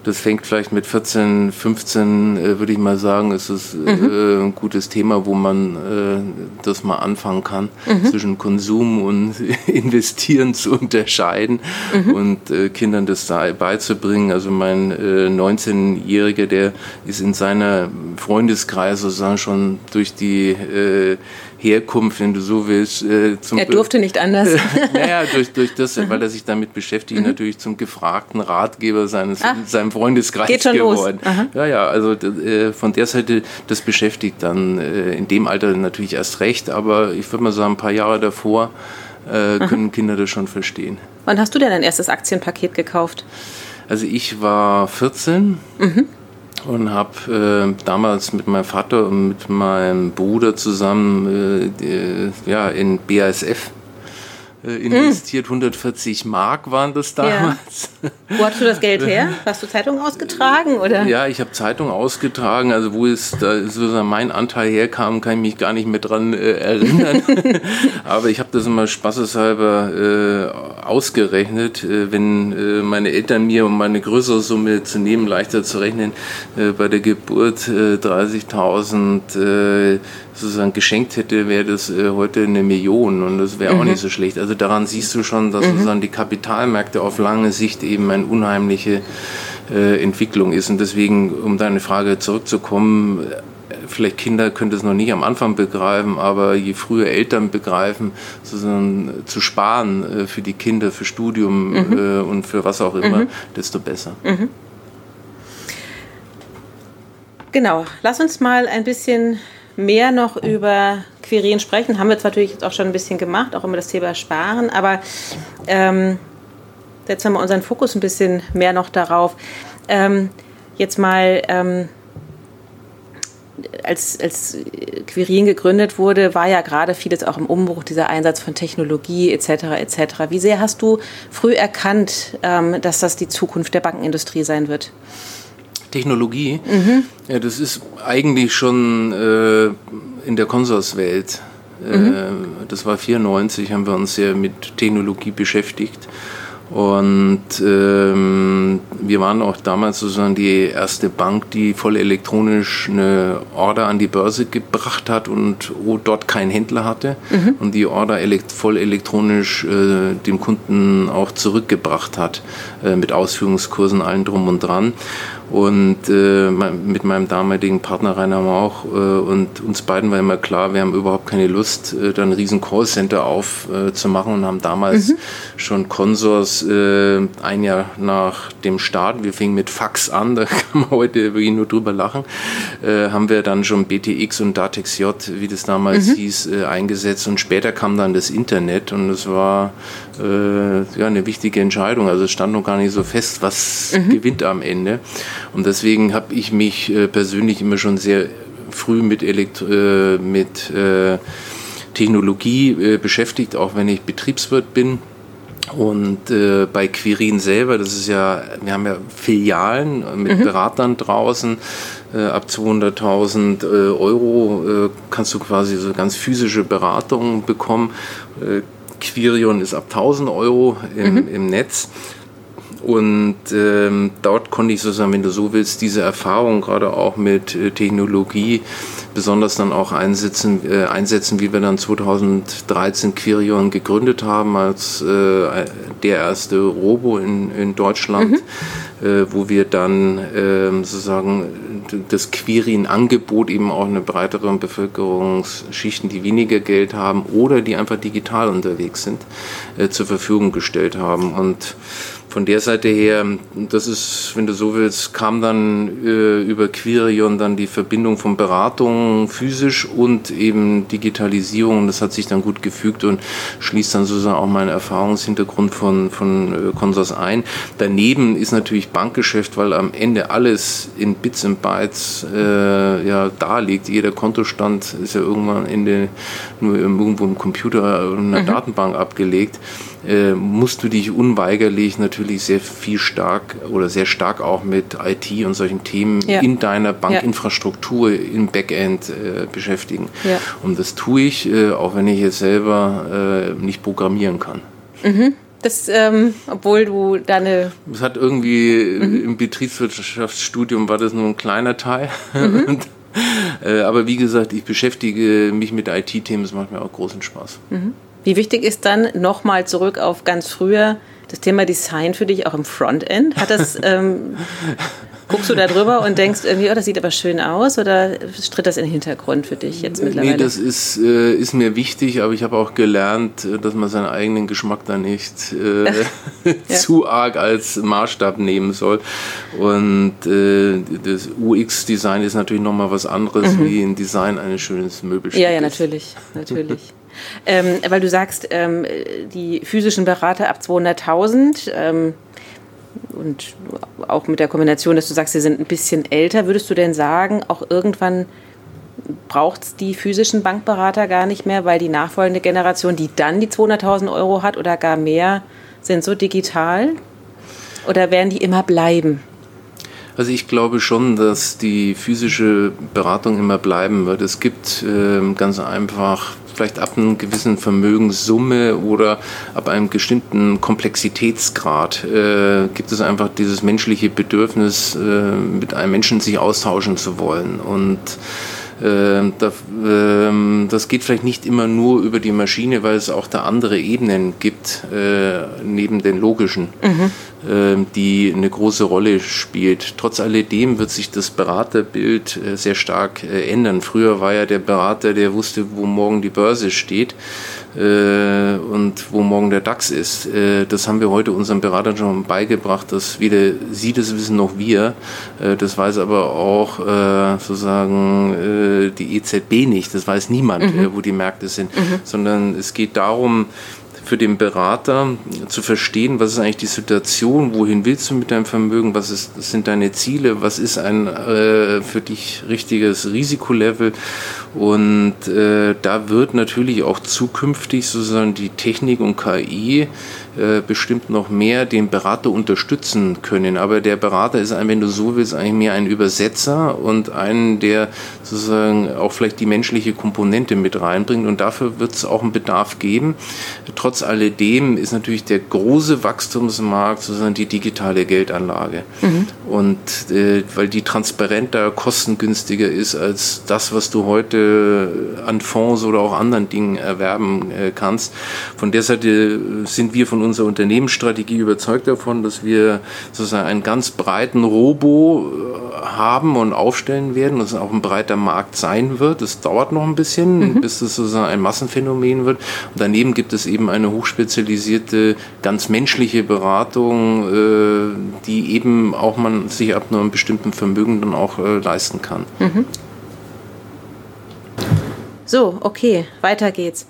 das fängt vielleicht mit 14, 15, äh, würde ich mal sagen, ist es äh, mhm. ein gutes Thema, wo man äh, das mal anfangen kann, mhm. zwischen Konsum und Investieren zu unterscheiden mhm. und äh, Kindern das da beizubringen. Also mein 19-Jähriger, der ist in seiner Freundeskreis sozusagen schon durch die Herkunft, wenn du so willst. Äh, zum er durfte nicht anders. naja, durch, durch das, mhm. weil er sich damit beschäftigt, mhm. natürlich zum gefragten Ratgeber seines Ach, seinem Freundeskreis geworden. Ja, ja, also äh, von der Seite, das beschäftigt dann äh, in dem Alter natürlich erst recht, aber ich würde mal sagen, ein paar Jahre davor äh, können Aha. Kinder das schon verstehen. Wann hast du denn dein erstes Aktienpaket gekauft? Also ich war 14. Mhm und habe äh, damals mit meinem Vater und mit meinem Bruder zusammen äh, die, ja, in BASF äh, investiert. Hm. 140 Mark waren das damals. Wo hast du das Geld her? Hast du Zeitung ausgetragen? Oder? Ja, ich habe Zeitung ausgetragen. Also wo es da sozusagen mein Anteil herkam, kann ich mich gar nicht mehr dran äh, erinnern. Aber ich habe das immer spaßeshalber äh, ausgerechnet. Äh, wenn äh, meine Eltern mir, um meine größere Summe zu nehmen, leichter zu rechnen, äh, bei der Geburt 30.000 sozusagen geschenkt hätte, wäre das äh, heute eine Million und das wäre mhm. auch nicht so schlecht. Also daran siehst du schon, dass mhm. sozusagen die Kapitalmärkte auf lange Sicht eben eine unheimliche äh, Entwicklung ist. Und deswegen, um deine Frage zurückzukommen, äh, vielleicht Kinder können das noch nicht am Anfang begreifen, aber je früher Eltern begreifen, sozusagen zu sparen äh, für die Kinder, für Studium mhm. Äh, und für was auch immer, mhm. desto besser. Mhm. Genau, lass uns mal ein bisschen mehr noch über Querien sprechen. Haben wir jetzt natürlich jetzt auch schon ein bisschen gemacht, auch immer das Thema Sparen, aber ähm, setzen wir mal unseren Fokus ein bisschen mehr noch darauf. Ähm, jetzt mal, ähm, als, als Quirin gegründet wurde, war ja gerade vieles auch im Umbruch, dieser Einsatz von Technologie etc. etc. Wie sehr hast du früh erkannt, ähm, dass das die Zukunft der Bankenindustrie sein wird? Technologie, mhm. ja, das ist eigentlich schon äh, in der Konsorswelt. Äh, mhm. das war 94, haben wir uns sehr mit Technologie beschäftigt. Und ähm, wir waren auch damals sozusagen die erste Bank, die voll elektronisch eine Order an die Börse gebracht hat und dort keinen Händler hatte mhm. und die Order elekt voll elektronisch äh, dem Kunden auch zurückgebracht hat äh, mit Ausführungskursen, allen drum und dran. Und äh, mit meinem damaligen Partner Rainer Mauch äh, und uns beiden war immer klar, wir haben überhaupt keine Lust, äh, da ein riesen Callcenter aufzumachen äh, und haben damals mhm. schon Äh, ein Jahr nach dem Start, wir fingen mit Fax an, da kann man heute wirklich nur drüber lachen, äh, haben wir dann schon BTX und Datex J, wie das damals mhm. hieß, äh, eingesetzt und später kam dann das Internet und es war äh, ja, eine wichtige Entscheidung. Also es stand noch gar nicht so fest, was mhm. gewinnt am Ende. Und deswegen habe ich mich äh, persönlich immer schon sehr früh mit, Elektro äh, mit Technologie beschäftigt, auch wenn ich Betriebswirt bin. Und äh, bei Quirin selber, das ist ja, wir haben ja Filialen mit mhm. Beratern draußen. Äh, ab 200.000 äh, Euro äh, kannst du quasi so ganz physische Beratungen bekommen. Äh, Quirion ist ab 1000 Euro im, mhm. im Netz. Und ähm, dort konnte ich sozusagen, wenn du so willst, diese Erfahrung gerade auch mit äh, Technologie besonders dann auch einsetzen, äh, einsetzen, wie wir dann 2013 Quirion gegründet haben als äh, der erste Robo in, in Deutschland, mhm. äh, wo wir dann ähm, sozusagen das Quirin-Angebot eben auch eine breitere Bevölkerungsschichten, die weniger Geld haben oder die einfach digital unterwegs sind, äh, zur Verfügung gestellt haben. Und von der Seite her, das ist, wenn du so willst, kam dann äh, über Quirion dann die Verbindung von Beratung physisch und eben Digitalisierung. Das hat sich dann gut gefügt und schließt dann sozusagen auch meinen Erfahrungshintergrund von, von äh, Consors ein. Daneben ist natürlich Bankgeschäft, weil am Ende alles in Bits und Bytes äh, ja, da liegt. Jeder Kontostand ist ja irgendwann am Ende nur irgendwo im Computer oder in einer mhm. Datenbank abgelegt äh, musst du dich unweigerlich natürlich sehr viel stark oder sehr stark auch mit IT und solchen Themen ja. in deiner Bankinfrastruktur ja. im Backend äh, beschäftigen. Ja. Und das tue ich, äh, auch wenn ich jetzt selber äh, nicht programmieren kann. Mhm. Das, ähm, obwohl du deine. Das hat irgendwie mhm. im Betriebswirtschaftsstudium war das nur ein kleiner Teil. Mhm. Äh, aber wie gesagt, ich beschäftige mich mit IT-Themen, das macht mir auch großen Spaß. Mhm. Wie wichtig ist dann nochmal zurück auf ganz früher das Thema Design für dich auch im Frontend? Hat das. Ähm Guckst du da drüber und denkst irgendwie, oh, das sieht aber schön aus oder tritt das in den Hintergrund für dich jetzt mittlerweile? Nee, das ist, äh, ist mir wichtig, aber ich habe auch gelernt, äh, dass man seinen eigenen Geschmack da nicht äh, ja. zu arg als Maßstab nehmen soll. Und äh, das UX-Design ist natürlich nochmal was anderes mhm. wie ein Design eines schönen Möbelstücks. Ja, ja, natürlich, natürlich. Ähm, weil du sagst, ähm, die physischen Berater ab 200.000, ähm, und auch mit der Kombination, dass du sagst, sie sind ein bisschen älter, würdest du denn sagen, auch irgendwann braucht es die physischen Bankberater gar nicht mehr, weil die nachfolgende Generation, die dann die 200.000 Euro hat oder gar mehr, sind so digital? Oder werden die immer bleiben? Also ich glaube schon, dass die physische Beratung immer bleiben wird. Es gibt äh, ganz einfach vielleicht ab einer gewissen Vermögenssumme oder ab einem bestimmten Komplexitätsgrad äh, gibt es einfach dieses menschliche Bedürfnis, äh, mit einem Menschen sich austauschen zu wollen. Und äh, das geht vielleicht nicht immer nur über die Maschine, weil es auch da andere Ebenen gibt, äh, neben den logischen, mhm. Die eine große Rolle spielt. Trotz alledem wird sich das Beraterbild äh, sehr stark ändern. Früher war ja der Berater, der wusste, wo morgen die Börse steht äh, und wo morgen der DAX ist. Äh, das haben wir heute unseren Beratern schon beigebracht, dass weder sie das wissen noch wir. Äh, das weiß aber auch äh, sozusagen äh, die EZB nicht. Das weiß niemand, mhm. Äh, wo die Märkte sind, mhm. sondern es geht darum, für den Berater zu verstehen, was ist eigentlich die Situation, wohin willst du mit deinem Vermögen, was, ist, sind deine Ziele, was ist ein äh, für dich richtiges Risikolevel. Und äh, da wird natürlich auch zukünftig sozusagen die Technik und KI äh, bestimmt noch mehr den Berater unterstützen können. Aber der Berater ist, wenn du so willst, eigentlich mehr ein Übersetzer und einen, der sozusagen auch vielleicht die menschliche Komponente mit reinbringt. Und dafür wird es auch einen Bedarf geben. Trotz alledem ist natürlich der große Wachstumsmarkt sozusagen die digitale Geldanlage. Mhm. Und äh, weil die transparenter, kostengünstiger ist als das, was du heute an Fonds oder auch anderen Dingen erwerben äh, kannst. Von der Seite sind wir von uns unserer Unternehmensstrategie überzeugt davon, dass wir sozusagen einen ganz breiten Robo äh, haben und aufstellen werden, dass es auch ein breiter Markt sein wird. Es dauert noch ein bisschen, mhm. bis es sozusagen ein Massenphänomen wird. Und daneben gibt es eben eine hochspezialisierte, ganz menschliche Beratung, äh, die eben auch man sich ab einem bestimmten Vermögen dann auch äh, leisten kann. Mhm. So, okay, weiter geht's.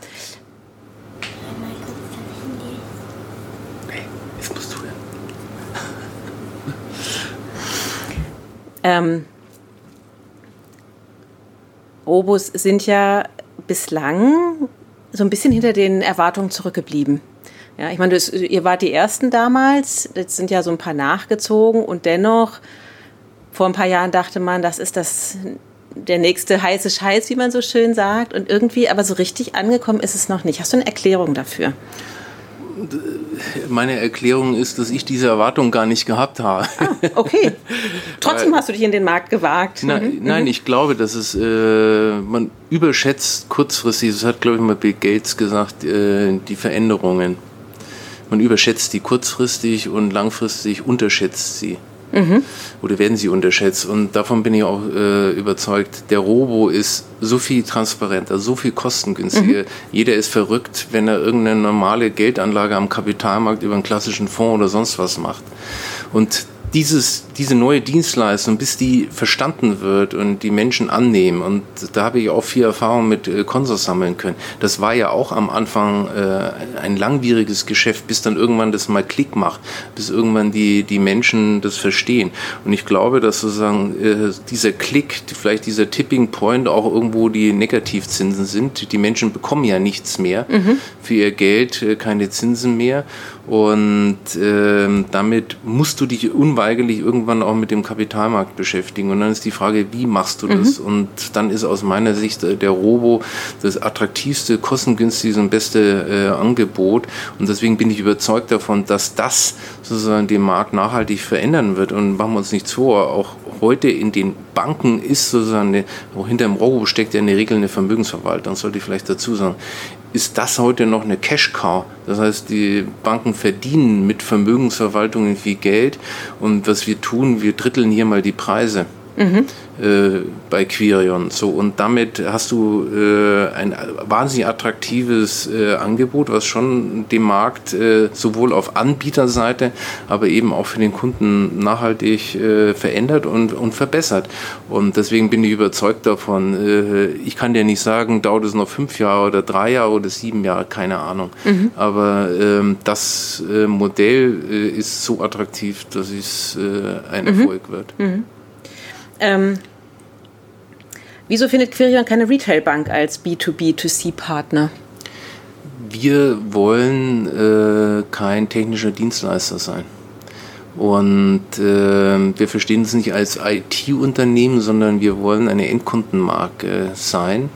Ähm, Robos sind ja bislang so ein bisschen hinter den Erwartungen zurückgeblieben. Ja, ich meine, das, ihr wart die Ersten damals, jetzt sind ja so ein paar nachgezogen und dennoch, vor ein paar Jahren dachte man, das ist das der nächste heiße Scheiß, wie man so schön sagt. Und irgendwie, aber so richtig angekommen ist es noch nicht. Hast du eine Erklärung dafür? Meine Erklärung ist, dass ich diese Erwartung gar nicht gehabt habe. Ah, okay. Trotzdem hast du dich in den Markt gewagt. Na, mhm. Nein, ich glaube, dass es, äh, man überschätzt kurzfristig, das hat, glaube ich, mal Bill Gates gesagt, äh, die Veränderungen. Man überschätzt die kurzfristig und langfristig unterschätzt sie. Mhm. Oder werden sie unterschätzt? Und davon bin ich auch äh, überzeugt. Der Robo ist so viel transparenter, so viel kostengünstiger. Mhm. Jeder ist verrückt, wenn er irgendeine normale Geldanlage am Kapitalmarkt über einen klassischen Fonds oder sonst was macht. Und dieses, diese neue Dienstleistung, bis die verstanden wird und die Menschen annehmen, und da habe ich auch viel Erfahrung mit äh, Konsors sammeln können, das war ja auch am Anfang äh, ein langwieriges Geschäft, bis dann irgendwann das mal Klick macht, bis irgendwann die, die Menschen das verstehen. Und ich glaube, dass sozusagen äh, dieser Klick, vielleicht dieser Tipping Point auch irgendwo die Negativzinsen sind. Die Menschen bekommen ja nichts mehr mhm. für ihr Geld, äh, keine Zinsen mehr. Und äh, damit musst du dich unweigerlich irgendwann auch mit dem Kapitalmarkt beschäftigen. Und dann ist die Frage, wie machst du das? Mhm. Und dann ist aus meiner Sicht äh, der Robo das attraktivste, kostengünstigste und beste äh, Angebot. Und deswegen bin ich überzeugt davon, dass das sozusagen den Markt nachhaltig verändern wird. Und machen wir uns nichts vor, auch heute in den Banken ist sozusagen, eine, hinter dem Robo steckt ja in der Regel eine Vermögensverwaltung, sollte ich vielleicht dazu sagen ist das heute noch eine Cash-Cow. Das heißt, die Banken verdienen mit Vermögensverwaltungen viel Geld und was wir tun, wir dritteln hier mal die Preise. Mhm. Äh, bei Quirion. So, und damit hast du äh, ein wahnsinnig attraktives äh, Angebot, was schon den Markt äh, sowohl auf Anbieterseite, aber eben auch für den Kunden nachhaltig äh, verändert und, und verbessert. Und deswegen bin ich überzeugt davon. Äh, ich kann dir nicht sagen, dauert es noch fünf Jahre oder drei Jahre oder sieben Jahre, keine Ahnung. Mhm. Aber ähm, das Modell ist so attraktiv, dass es ein mhm. Erfolg wird. Mhm. Ähm, wieso findet Quirion keine Retailbank als B2B2C-Partner? Wir wollen äh, kein technischer Dienstleister sein. Und äh, wir verstehen es nicht als IT-Unternehmen, sondern wir wollen eine Endkundenmarke sein.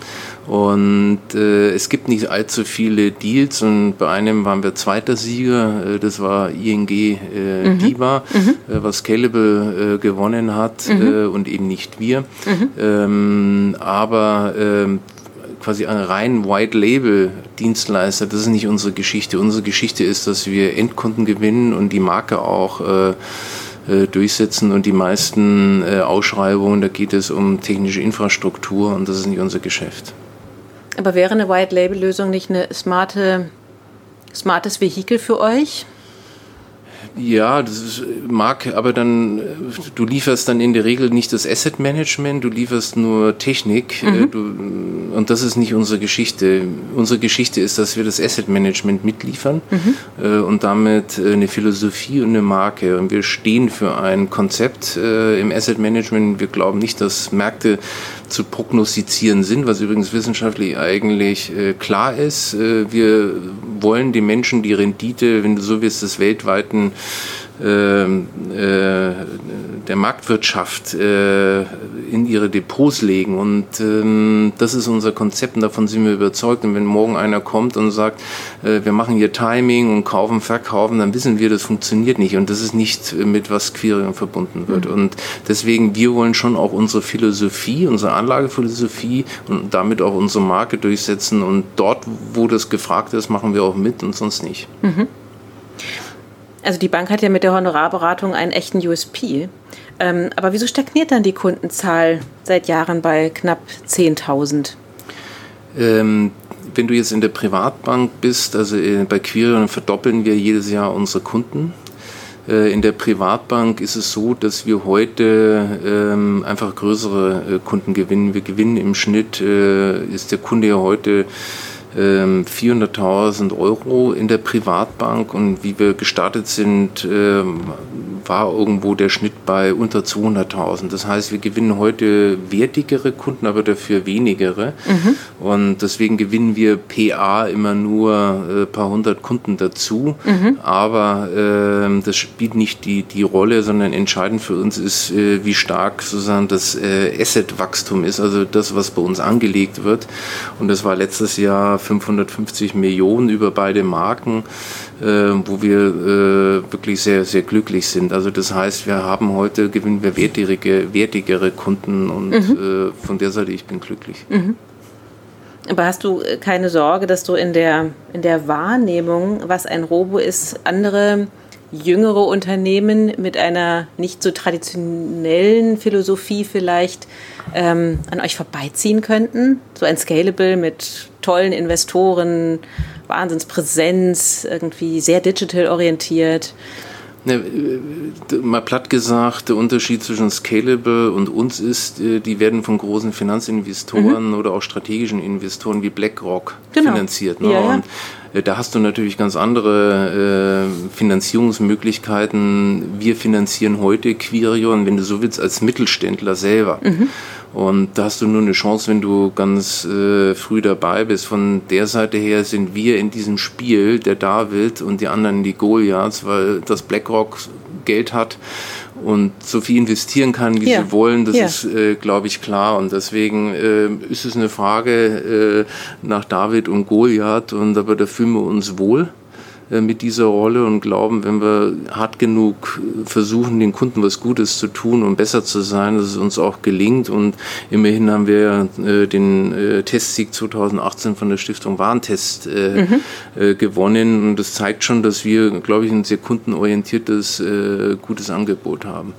Und äh, es gibt nicht allzu viele Deals und bei einem waren wir zweiter Sieger, äh, das war ING äh, mhm. Diva, mhm. Äh, was Scalable äh, gewonnen hat mhm. Äh, und eben nicht wir. Mhm. Ähm, aber ähm, quasi ein rein White Label Dienstleister, das ist nicht unsere Geschichte. Unsere Geschichte ist, dass wir Endkunden gewinnen und die Marke auch äh, durchsetzen und die meisten äh, Ausschreibungen, da geht es um technische Infrastruktur und das ist nicht unser Geschäft. Aber wäre eine White-Label-Lösung nicht eine smarte, smartes Vehikel für euch? Ja, das ist, mag, aber dann, du lieferst dann in der Regel nicht das Asset Management, du lieferst nur Technik äh, mhm. du, und das ist nicht unsere Geschichte. Unsere Geschichte ist, dass wir das Asset Management mitliefern mhm. äh, und damit äh, eine Philosophie und eine Marke. Und wir stehen für ein Konzept im Asset Management. Wir glauben nicht, dass Märkte zu prognostizieren sind, was übrigens wissenschaftlich eigentlich äh, klar ist. Äh, wir wollen den Menschen die Rendite, wenn du so willst, des weltweiten der Marktwirtschaft äh, in ihre Depots legen. Und ähm, das ist unser Konzept und davon sind wir überzeugt. Und wenn morgen einer kommt und sagt, äh, wir machen hier Timing und kaufen, verkaufen, dann wissen wir, das funktioniert nicht. Und das ist nicht mit was Queering verbunden wird. Mhm. Und deswegen, wir wollen schon auch unsere Philosophie, unsere Anlagephilosophie und damit auch unsere Marke durchsetzen. Und dort, wo das gefragt ist, machen wir auch mit und sonst nicht. Mhm. Also die Bank hat ja mit der Honorarberatung einen echten USP. Ähm, aber wieso stagniert dann die Kundenzahl seit Jahren bei knapp 10.000? Ähm, wenn du jetzt in der Privatbank bist, also bei Quirion verdoppeln wir jedes Jahr unsere Kunden. Äh, in der Privatbank ist es so, dass wir heute ähm, einfach größere äh, Kunden gewinnen. Wir gewinnen im Schnitt, äh, ist der Kunde ja heute 400.000 ähm, Euro in der Privatbank und wie wir gestartet sind, ähm, war irgendwo der Schnitt bei unter 200.000. Das heißt, wir gewinnen heute wertigere Kunden, aber dafür wenigere. Mhm. Und deswegen gewinnen wir PA immer nur ein äh, paar hundert Kunden dazu. Mhm. Aber äh, das spielt nicht die, die Rolle, sondern entscheidend für uns ist, äh, wie stark sozusagen das äh, Asset-Wachstum ist, also das, was bei uns angelegt wird. Und das war letztes Jahr 550 Millionen über beide Marken, wo wir äh, wirklich sehr, sehr glücklich sind. Also das heißt, wir haben heute, gewinnen wir wertigere, wertigere Kunden und mhm. äh, von der Seite, ich bin glücklich. Mhm. Aber hast du äh, keine Sorge, dass du in der, in der Wahrnehmung, was ein Robo ist, andere jüngere Unternehmen mit einer nicht so traditionellen Philosophie vielleicht ähm, an euch vorbeiziehen könnten? So ein Scalable mit tollen Investoren, Wahnsinnspräsenz, irgendwie sehr digital orientiert. Ne, äh, mal platt gesagt, der Unterschied zwischen Scalable und uns ist, äh, die werden von großen Finanzinvestoren mhm. oder auch strategischen Investoren wie BlackRock genau. finanziert. Ne? Ja, ja. Äh, da hast du natürlich ganz andere äh, Finanzierungsmöglichkeiten. Wir finanzieren heute Quirion, wenn du so willst, als Mittelständler selber. Mhm. Und da hast du nur eine Chance, wenn du ganz äh, früh dabei bist. Von der Seite her sind wir in diesem Spiel der David und die anderen die Goliaths, weil das BlackRock Geld hat und so viel investieren kann, wie ja. sie wollen. Das ja. ist, äh, glaube ich, klar. Und deswegen äh, ist es eine Frage äh, nach David und Goliath. Und aber da fühlen wir uns wohl. Äh, mit dieser Rolle und glauben, wenn wir hart genug versuchen, den Kunden was Gutes zu tun und besser zu sein, dass es uns auch gelingt. Und immerhin haben wir äh, den äh, Testsieg 2018 von der Stiftung Warentest äh, mhm. Äh, gewonnen. Und das zeigt schon, dass wir, glaube ich, ein sehr kundenorientiertes, äh, gutes Angebot haben.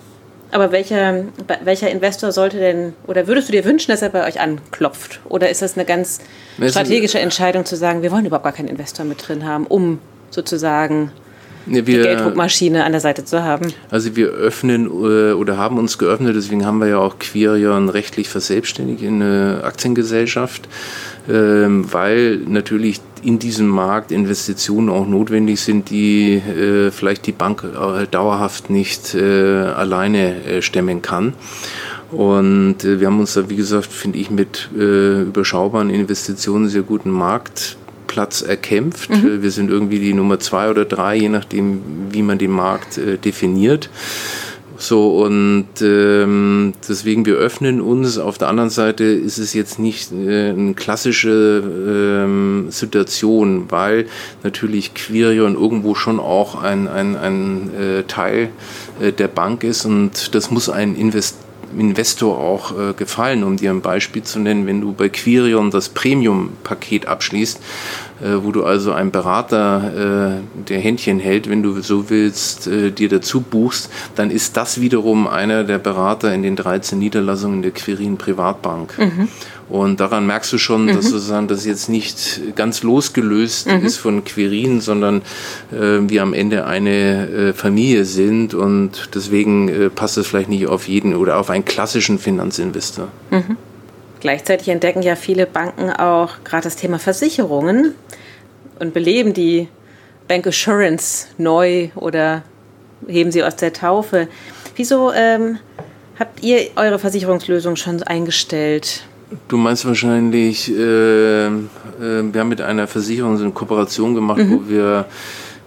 Aber welcher, welcher Investor sollte denn, oder würdest du dir wünschen, dass er bei euch anklopft? Oder ist das eine ganz strategische Entscheidung zu sagen, wir wollen überhaupt gar keinen Investor mit drin haben, um sozusagen wir, die Gelddruckmaschine an der Seite zu haben? Also wir öffnen äh, oder haben uns geöffnet, deswegen haben wir ja auch Quirion rechtlich verselbstständigt in eine Aktiengesellschaft, ähm, weil natürlich in diesem Markt Investitionen auch notwendig sind, die äh, vielleicht die Bank äh, dauerhaft nicht alleine stemmen kann. Und wir haben uns da, wie gesagt, finde ich, mit überschaubaren Investitionen sehr guten Markt Platz erkämpft. Mhm. Wir sind irgendwie die Nummer zwei oder drei, je nachdem, wie man den Markt äh, definiert. So, und ähm, deswegen, wir öffnen uns. Auf der anderen Seite ist es jetzt nicht äh, eine klassische ähm, Situation, weil natürlich Quirion irgendwo schon auch ein, ein, ein äh, Teil äh, der Bank ist und das muss ein Invest Investor auch äh, gefallen, um dir ein Beispiel zu nennen, wenn du bei Quirion das Premium-Paket abschließt, wo du also einen Berater, äh, der Händchen hält, wenn du so willst, äh, dir dazu buchst, dann ist das wiederum einer der Berater in den 13 Niederlassungen der Quirin Privatbank. Mhm. Und daran merkst du schon, dass mhm. sozusagen das jetzt nicht ganz losgelöst mhm. ist von Quirin, sondern äh, wir am Ende eine äh, Familie sind und deswegen äh, passt es vielleicht nicht auf jeden oder auf einen klassischen Finanzinvestor. Mhm. Gleichzeitig entdecken ja viele Banken auch gerade das Thema Versicherungen und beleben die Bank Assurance neu oder heben sie aus der Taufe. Wieso ähm, habt ihr eure Versicherungslösung schon eingestellt? Du meinst wahrscheinlich, äh, äh, wir haben mit einer Versicherung so eine Kooperation gemacht, mhm. wo wir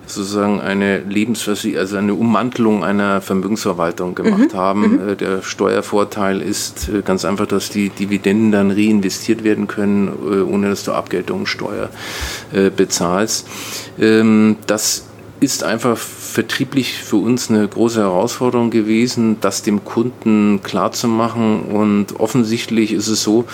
sozusagen eine Lebensversicherung, also eine Ummantelung einer Vermögensverwaltung gemacht mhm. haben. Mhm. Äh, der Steuervorteil ist äh, ganz einfach, dass die Dividenden dann reinvestiert werden können, äh, ohne dass du Abgeltungssteuer bezahlst. Ähm, das ist einfach vertrieblich für uns eine große Herausforderung gewesen, das dem Kunden klarzumachen. Und offensichtlich ist es so,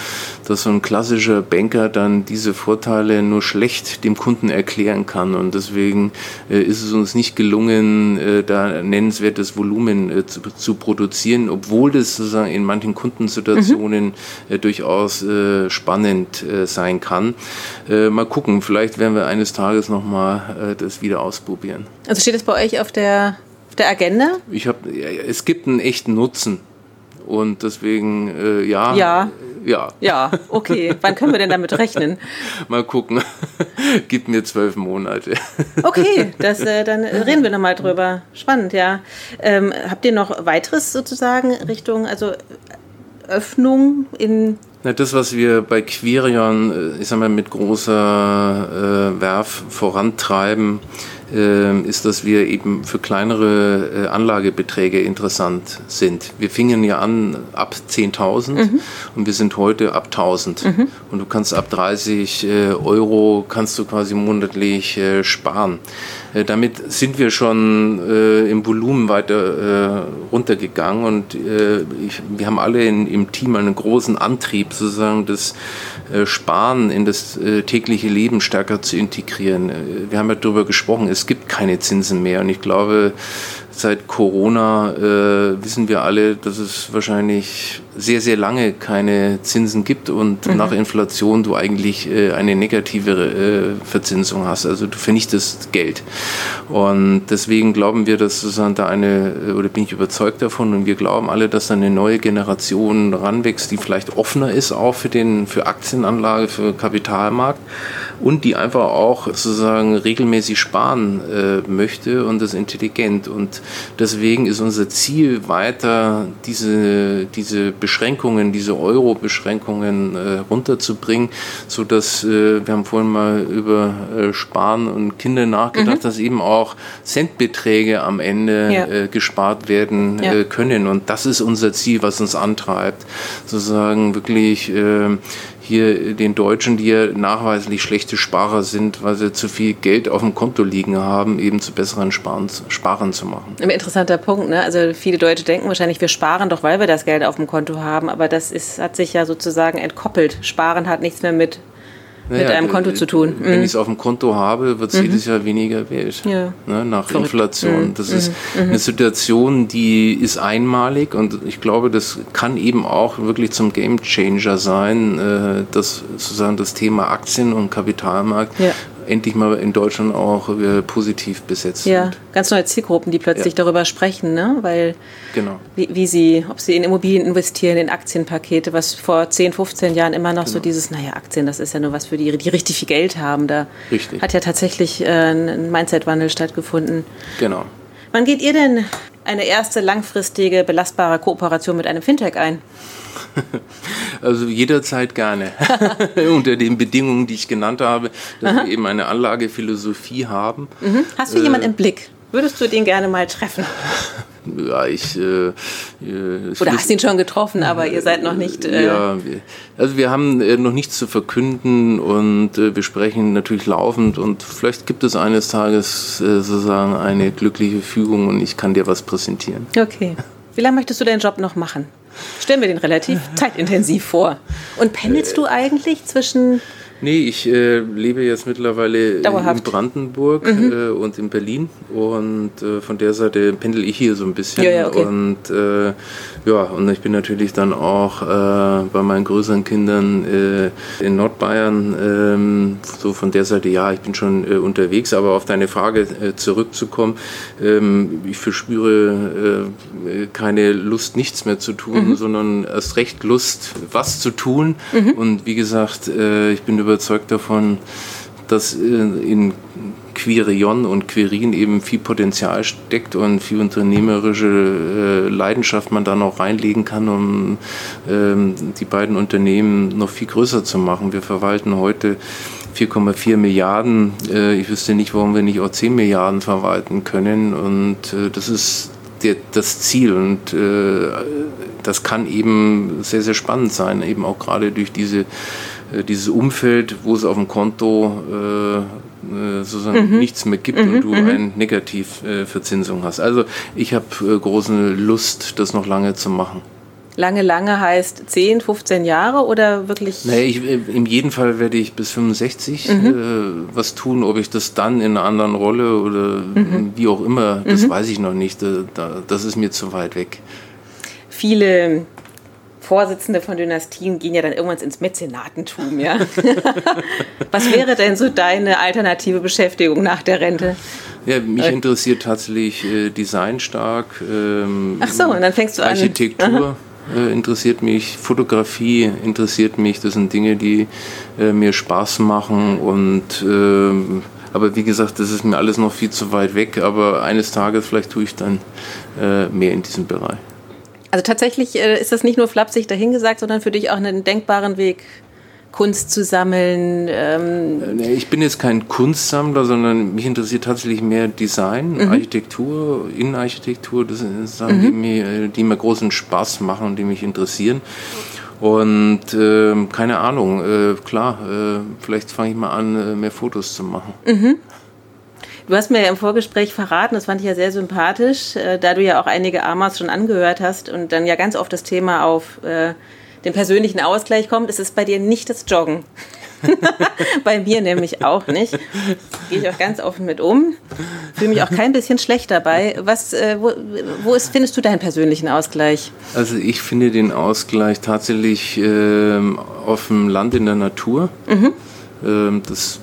dass so ein klassischer Banker dann diese Vorteile nur schlecht dem Kunden erklären kann. Und deswegen äh, ist es uns nicht gelungen, äh, da nennenswertes Volumen äh, zu, zu, produzieren, obwohl das sozusagen in manchen Kundensituationen mhm. durchaus spannend sein kann. mal gucken, vielleicht werden wir eines Tages nochmal das wieder ausprobieren. Also steht es bei euch auf der, auf der Agenda? Ich hab, es gibt einen echten Nutzen. Und deswegen, äh, ja. Ja. Ja. Ja, okay. Wann können wir denn damit rechnen? Mal gucken. Gib mir zwölf Monate. Okay, das, äh, dann reden wir nochmal drüber. Spannend, ja. Ähm, habt ihr noch weiteres sozusagen Richtung, also Öffnung in na, das, was wir bei Quirion, äh, ich sag mal, mit großer äh, Werf vorantreiben, ist, dass wir eben für kleinere äh, Anlagebeträge interessant sind. Wir fingen ja an ab 10.000 mhm. und wir sind heute ab 1.000. Mhm. Und du kannst ab 30 äh, Euro kannst du quasi monatlich sparen. damit sind wir schon im Volumen weiter runtergegangen und ich, wir haben alle in, im Team einen großen Antrieb, sozusagen das Sparen in das tägliche Leben stärker zu integrieren. wir haben ja darüber gesprochen, es gibt keine Zinsen mehr. Und ich glaube, seit Corona äh, wissen wir alle, dass es wahrscheinlich sehr, sehr lange keine Zinsen gibt und mhm. nach Inflation du eigentlich äh, eine negative äh, Verzinsung hast. Also du vernichtest Geld. Und deswegen glauben wir, dass sozusagen da eine, äh, oder bin ich überzeugt davon, und wir glauben alle, dass da eine neue Generation ranwächst, die vielleicht offener ist auch für den, für Aktienanlage, für Kapitalmarkt und die einfach auch sozusagen regelmäßig sparen äh, möchte und das intelligent. Und deswegen ist unser Ziel weiter, diese, diese Beschränkungen, diese Euro-Beschränkungen äh, runterzubringen, sodass äh, wir haben vorhin mal über äh, Sparen und Kinder nachgedacht, mhm. dass eben auch Centbeträge am Ende ja. äh, gespart werden ja. äh, können. Und das ist unser Ziel, was uns antreibt, sozusagen wirklich äh, hier den Deutschen, die ja nachweislich schlechte Sparer sind, weil sie zu viel Geld auf dem Konto liegen haben, eben zu besseren Sparen, Sparern zu machen. Ein interessanter Punkt. Ne? Also viele Deutsche denken wahrscheinlich, wir sparen doch, weil wir das Geld auf dem Konto haben, aber das ist, hat sich ja sozusagen entkoppelt. Sparen hat nichts mehr mit naja, mit einem Konto zu tun. Wenn mhm. ich es auf dem Konto habe, wird es mhm. jedes Jahr weniger wert. Ja. Ne, nach Verrückt. Inflation. Mhm. Das ist mhm. eine Situation, die ist einmalig und ich glaube, das kann eben auch wirklich zum Gamechanger sein, äh, dass sozusagen das Thema Aktien und Kapitalmarkt ja endlich mal in Deutschland auch äh, positiv besetzt ja, sind. ganz neue Zielgruppen, die plötzlich ja. darüber sprechen, ne? weil genau. wie, wie, sie, ob sie in Immobilien investieren, in Aktienpakete, was vor 10, 15 Jahren immer noch genau. so dieses, naja, Aktien, das ist ja nur was für die, die richtig viel Geld haben. Da richtig. hat ja tatsächlich äh, ein Mindset-Wandel stattgefunden. Genau. Wann geht ihr denn eine erste langfristige, belastbare Kooperation mit einem Fintech ein? Also jederzeit gerne. Unter den Bedingungen, die ich genannt habe, dass Aha. wir eben eine Anlagephilosophie haben. Mhm. Hast du äh, jemanden im Blick? Würdest du den gerne mal treffen? Ja, ich. Äh, ich Oder hast ihn schon getroffen, aber ihr seid noch nicht. Äh ja, also wir haben äh, noch nichts zu verkünden und äh, wir sprechen natürlich laufend und vielleicht gibt es eines Tages äh, sozusagen eine glückliche Fügung und ich kann dir was präsentieren. Okay. Wie lange möchtest du deinen Job noch machen? Stellen wir den relativ zeitintensiv vor. Und pendelst du eigentlich zwischen Nee, ich äh, lebe jetzt mittlerweile Dauerhaft. in Brandenburg mhm. äh, und in Berlin und äh, von der Seite pendel ich hier so ein bisschen. Ja, ja, okay. Und äh, ja, und ich bin natürlich dann auch äh, bei meinen größeren Kindern äh, in Nordbayern, ähm, so von der Seite, ja, ich bin schon unterwegs, aber auf deine Frage zurückzukommen, ähm, ich verspüre keine Lust, nichts mehr zu tun, mhm. sondern erst recht Lust, was zu tun. Mhm. Und wie gesagt, ich bin über überzeugt davon, dass in Quirion und Quirin eben viel Potenzial steckt und viel unternehmerische äh, Leidenschaft man da noch reinlegen kann, um ähm, die beiden Unternehmen noch viel größer zu machen. Wir verwalten heute 4,4 Milliarden. Äh, ich wüsste nicht, warum wir nicht auch 10 Milliarden verwalten können. Und äh, das ist das Ziel. Und das kann eben sehr, sehr spannend sein, eben auch gerade durch diese äh, dieses Umfeld, wo es auf dem Konto äh, äh, sozusagen mhm. nichts mehr gibt mhm. und du mhm. eine Negativverzinsung hast. Also ich habe große Lust, das noch lange zu machen. Lange, lange heißt 10, 15 Jahre oder wirklich? Nee, ich, in jedem Fall werde ich bis 65 mhm. äh, was tun. Ob ich das dann in einer anderen Rolle oder mhm. wie auch immer, das mhm. weiß ich noch nicht. Da, das ist mir zu weit weg. Viele Vorsitzende von Dynastien gehen ja dann irgendwann ins Mäzenatentum, ja. Was wäre denn so deine alternative Beschäftigung nach der Rente? Ja, mich äh. interessiert tatsächlich äh, Design stark. Ähm, Ach so, und dann fängst du Architektur. an. Architektur äh, interessiert mich, Fotografie interessiert mich. Das sind Dinge, die äh, mir Spaß machen und ähm, aber wie gesagt, das ist mir alles noch viel zu weit weg. Aber eines Tages vielleicht tue ich dann äh, mehr in diesem Bereich. Also tatsächlich äh, ist das nicht nur flapsig dahingesagt, sondern für dich auch einen denkbaren Weg, Kunst zu sammeln? Ähm ich bin jetzt kein Kunstsammler, sondern mich interessiert tatsächlich mehr Design, mhm. Architektur, Innenarchitektur. Das sind Sachen, mhm. die, mir, die mir großen Spaß machen und die mich interessieren. Und äh, keine Ahnung, äh, klar, äh, vielleicht fange ich mal an, äh, mehr Fotos zu machen. Mhm. Du hast mir ja im Vorgespräch verraten, das fand ich ja sehr sympathisch, äh, da du ja auch einige AMAs schon angehört hast und dann ja ganz oft das Thema auf äh, den persönlichen Ausgleich kommt, ist es bei dir nicht das Joggen. bei mir nämlich auch nicht. Gehe ich auch ganz offen mit um. Fühle mich auch kein bisschen schlecht dabei. Was, äh, wo, wo ist, findest du deinen persönlichen Ausgleich? Also ich finde den Ausgleich tatsächlich äh, auf dem Land in der Natur. Mhm. Ähm, das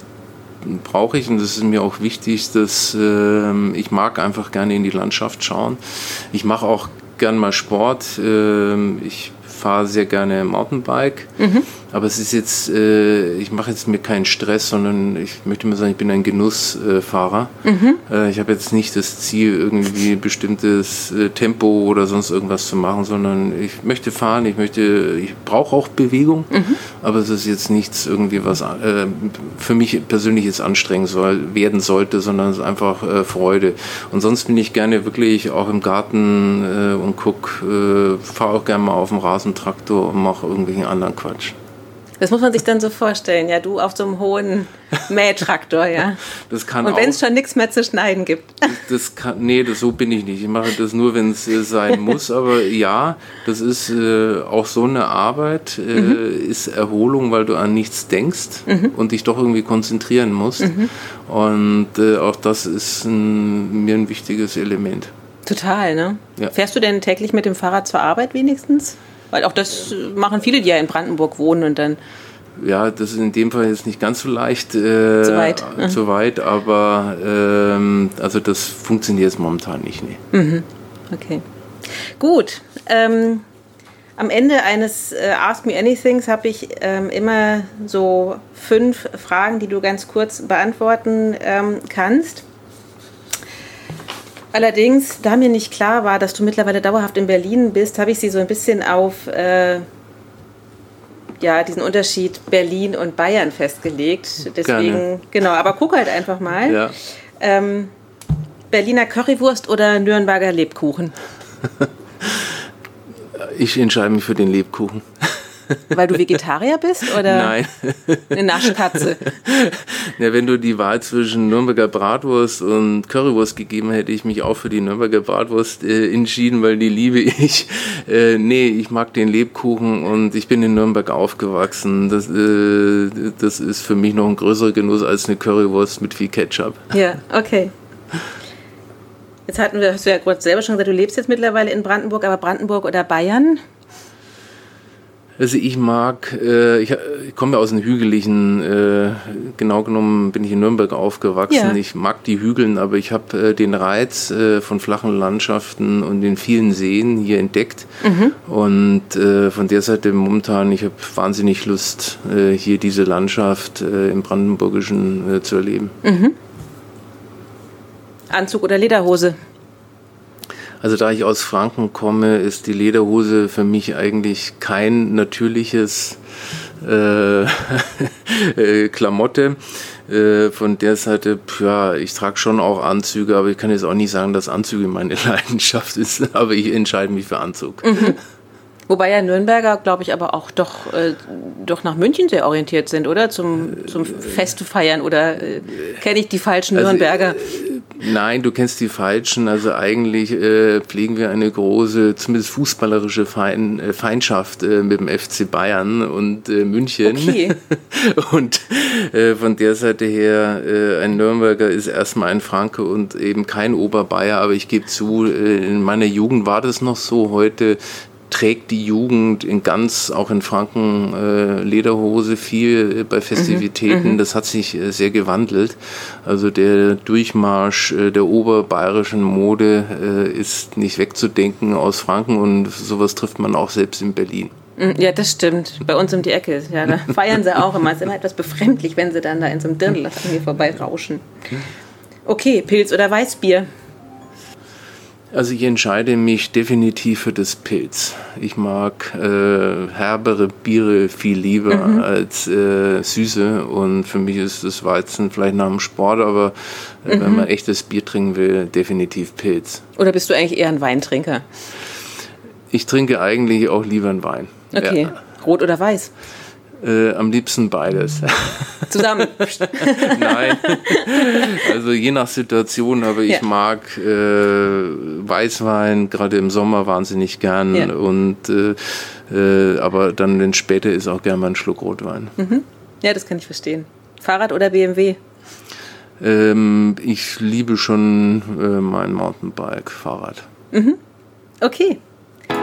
brauche ich und das ist mir auch wichtig, dass äh, ich mag einfach gerne in die Landschaft schauen. Ich mache auch gern mal Sport. Äh, ich fahre sehr gerne Mountainbike. Mhm. Aber es ist jetzt, äh, ich mache jetzt mir keinen Stress, sondern ich möchte mal sagen, ich bin ein Genussfahrer. Mhm. Äh, ich habe jetzt nicht das Ziel, irgendwie bestimmtes äh, Tempo oder sonst irgendwas zu machen, sondern ich möchte fahren, ich möchte, ich brauche auch Bewegung, mhm. aber es ist jetzt nichts irgendwie, was äh, für mich persönlich jetzt anstrengend soll, werden sollte, sondern es ist einfach äh, Freude. Und sonst bin ich gerne wirklich auch im Garten äh, und guck, fahre auch gerne mal auf dem Rasentraktor und mache irgendwelchen anderen Quatsch. Das muss man sich dann so vorstellen, ja, du auf so einem hohen Mähtraktor, ja. Das kann Und wenn es schon nichts mehr zu schneiden gibt. Das kann, nee, das, so bin ich nicht. Ich mache das nur, wenn es äh, sein muss. Aber ja, das ist äh, auch so eine Arbeit, äh, mhm. ist Erholung, weil du an nichts denkst mhm. und dich doch irgendwie konzentrieren musst. Mhm. Und äh, auch das ist ein, mir ein wichtiges Element. Total, ne? Ja. Fährst du denn täglich mit dem Fahrrad zur Arbeit wenigstens? Weil auch das machen viele, die ja in Brandenburg wohnen und dann. Ja, das ist in dem Fall jetzt nicht ganz so leicht. Äh, zu weit. Mhm. Zu weit, aber ähm, also das funktioniert jetzt momentan nicht. Nee. Mhm. Okay. Gut. Ähm, am Ende eines äh, Ask Me Anythings habe ich ähm, immer so fünf Fragen, die du ganz kurz beantworten ähm, kannst. Allerdings, da mir nicht klar war, dass du mittlerweile dauerhaft in Berlin bist, habe ich sie so ein bisschen auf äh, ja, diesen Unterschied Berlin und Bayern festgelegt. Deswegen, Gerne. genau, aber guck halt einfach mal. Ja. Ähm, Berliner Currywurst oder Nürnberger Lebkuchen? Ich entscheide mich für den Lebkuchen. Weil du Vegetarier bist oder Nein. eine Naschkatze? Ja, wenn du die Wahl zwischen Nürnberger Bratwurst und Currywurst gegeben hätte ich mich auch für die Nürnberger Bratwurst äh, entschieden, weil die liebe ich. Äh, nee, ich mag den Lebkuchen und ich bin in Nürnberg aufgewachsen. Das, äh, das ist für mich noch ein größerer Genuss als eine Currywurst mit viel Ketchup. Ja, okay. Jetzt hatten wir, hast du ja gerade selber schon gesagt, du lebst jetzt mittlerweile in Brandenburg, aber Brandenburg oder Bayern? Also ich mag, äh, ich, ich komme ja aus einem hügeligen, äh, genau genommen bin ich in Nürnberg aufgewachsen. Ja. Ich mag die Hügeln, aber ich habe äh, den Reiz äh, von flachen Landschaften und den vielen Seen hier entdeckt. Mhm. Und äh, von der Seite momentan, ich habe wahnsinnig Lust, äh, hier diese Landschaft im Brandenburgischen zu erleben. Mhm. Anzug oder Lederhose? Also da ich aus Franken komme, ist die Lederhose für mich eigentlich kein natürliches äh, äh, Klamotte. Äh, von der Seite, ja, ich trage schon auch Anzüge, aber ich kann jetzt auch nicht sagen, dass Anzüge meine Leidenschaft ist, aber ich entscheide mich für Anzug. Mhm. Wobei ja Nürnberger, glaube ich, aber auch doch, äh, doch nach München sehr orientiert sind, oder? Zum, zum Fest feiern. Oder äh, kenne ich die falschen also, Nürnberger? Äh, nein, du kennst die falschen. Also eigentlich äh, pflegen wir eine große, zumindest fußballerische Fein, äh, Feindschaft äh, mit dem FC Bayern und München. Okay. und von der Seite her, ein Nürnberger ist erstmal ein Franke und eben kein Oberbayer. Aber ich gebe zu, in meiner Jugend war das noch so. Heute trägt die Jugend in ganz, auch in Franken, äh, Lederhose viel äh, bei Festivitäten. Mhm, das hat sich äh, sehr gewandelt. Also der Durchmarsch äh, der oberbayerischen Mode äh, ist nicht wegzudenken aus Franken und sowas trifft man auch selbst in Berlin. Mhm, ja, das stimmt. Bei uns um die Ecke. Ja, da feiern sie auch immer. Es ist immer etwas befremdlich, wenn sie dann da in so einem Dirndl an mir vorbei rauschen. Okay, Pilz oder Weißbier? Also ich entscheide mich definitiv für das Pilz. Ich mag äh, herbere Biere viel lieber mhm. als äh, süße und für mich ist das Weizen vielleicht nach dem Sport, aber äh, mhm. wenn man echtes Bier trinken will, definitiv Pilz. Oder bist du eigentlich eher ein Weintrinker? Ich trinke eigentlich auch lieber einen Wein. Okay. Ja. Rot oder weiß? Äh, am liebsten beides. Zusammen? Nein. Also je nach Situation, aber ich ja. mag äh, Weißwein gerade im Sommer wahnsinnig gern ja. und äh, äh, aber dann, wenn später ist, auch gerne mal ein Schluck Rotwein. Mhm. Ja, das kann ich verstehen. Fahrrad oder BMW? Ähm, ich liebe schon äh, mein Mountainbike, Fahrrad. Mhm. Okay.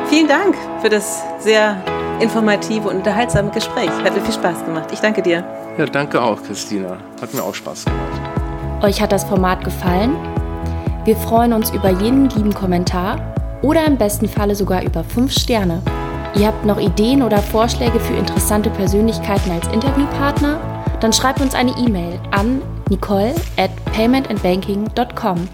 Vielen Dank für das sehr informative und unterhaltsame Gespräch. Hat mir viel Spaß gemacht. Ich danke dir. Ja, danke auch, Christina. Hat mir auch Spaß gemacht. Euch hat das Format gefallen? Wir freuen uns über jeden lieben Kommentar oder im besten Falle sogar über 5 Sterne. Ihr habt noch Ideen oder Vorschläge für interessante Persönlichkeiten als Interviewpartner? Dann schreibt uns eine E-Mail an nicole at paymentandbanking.com.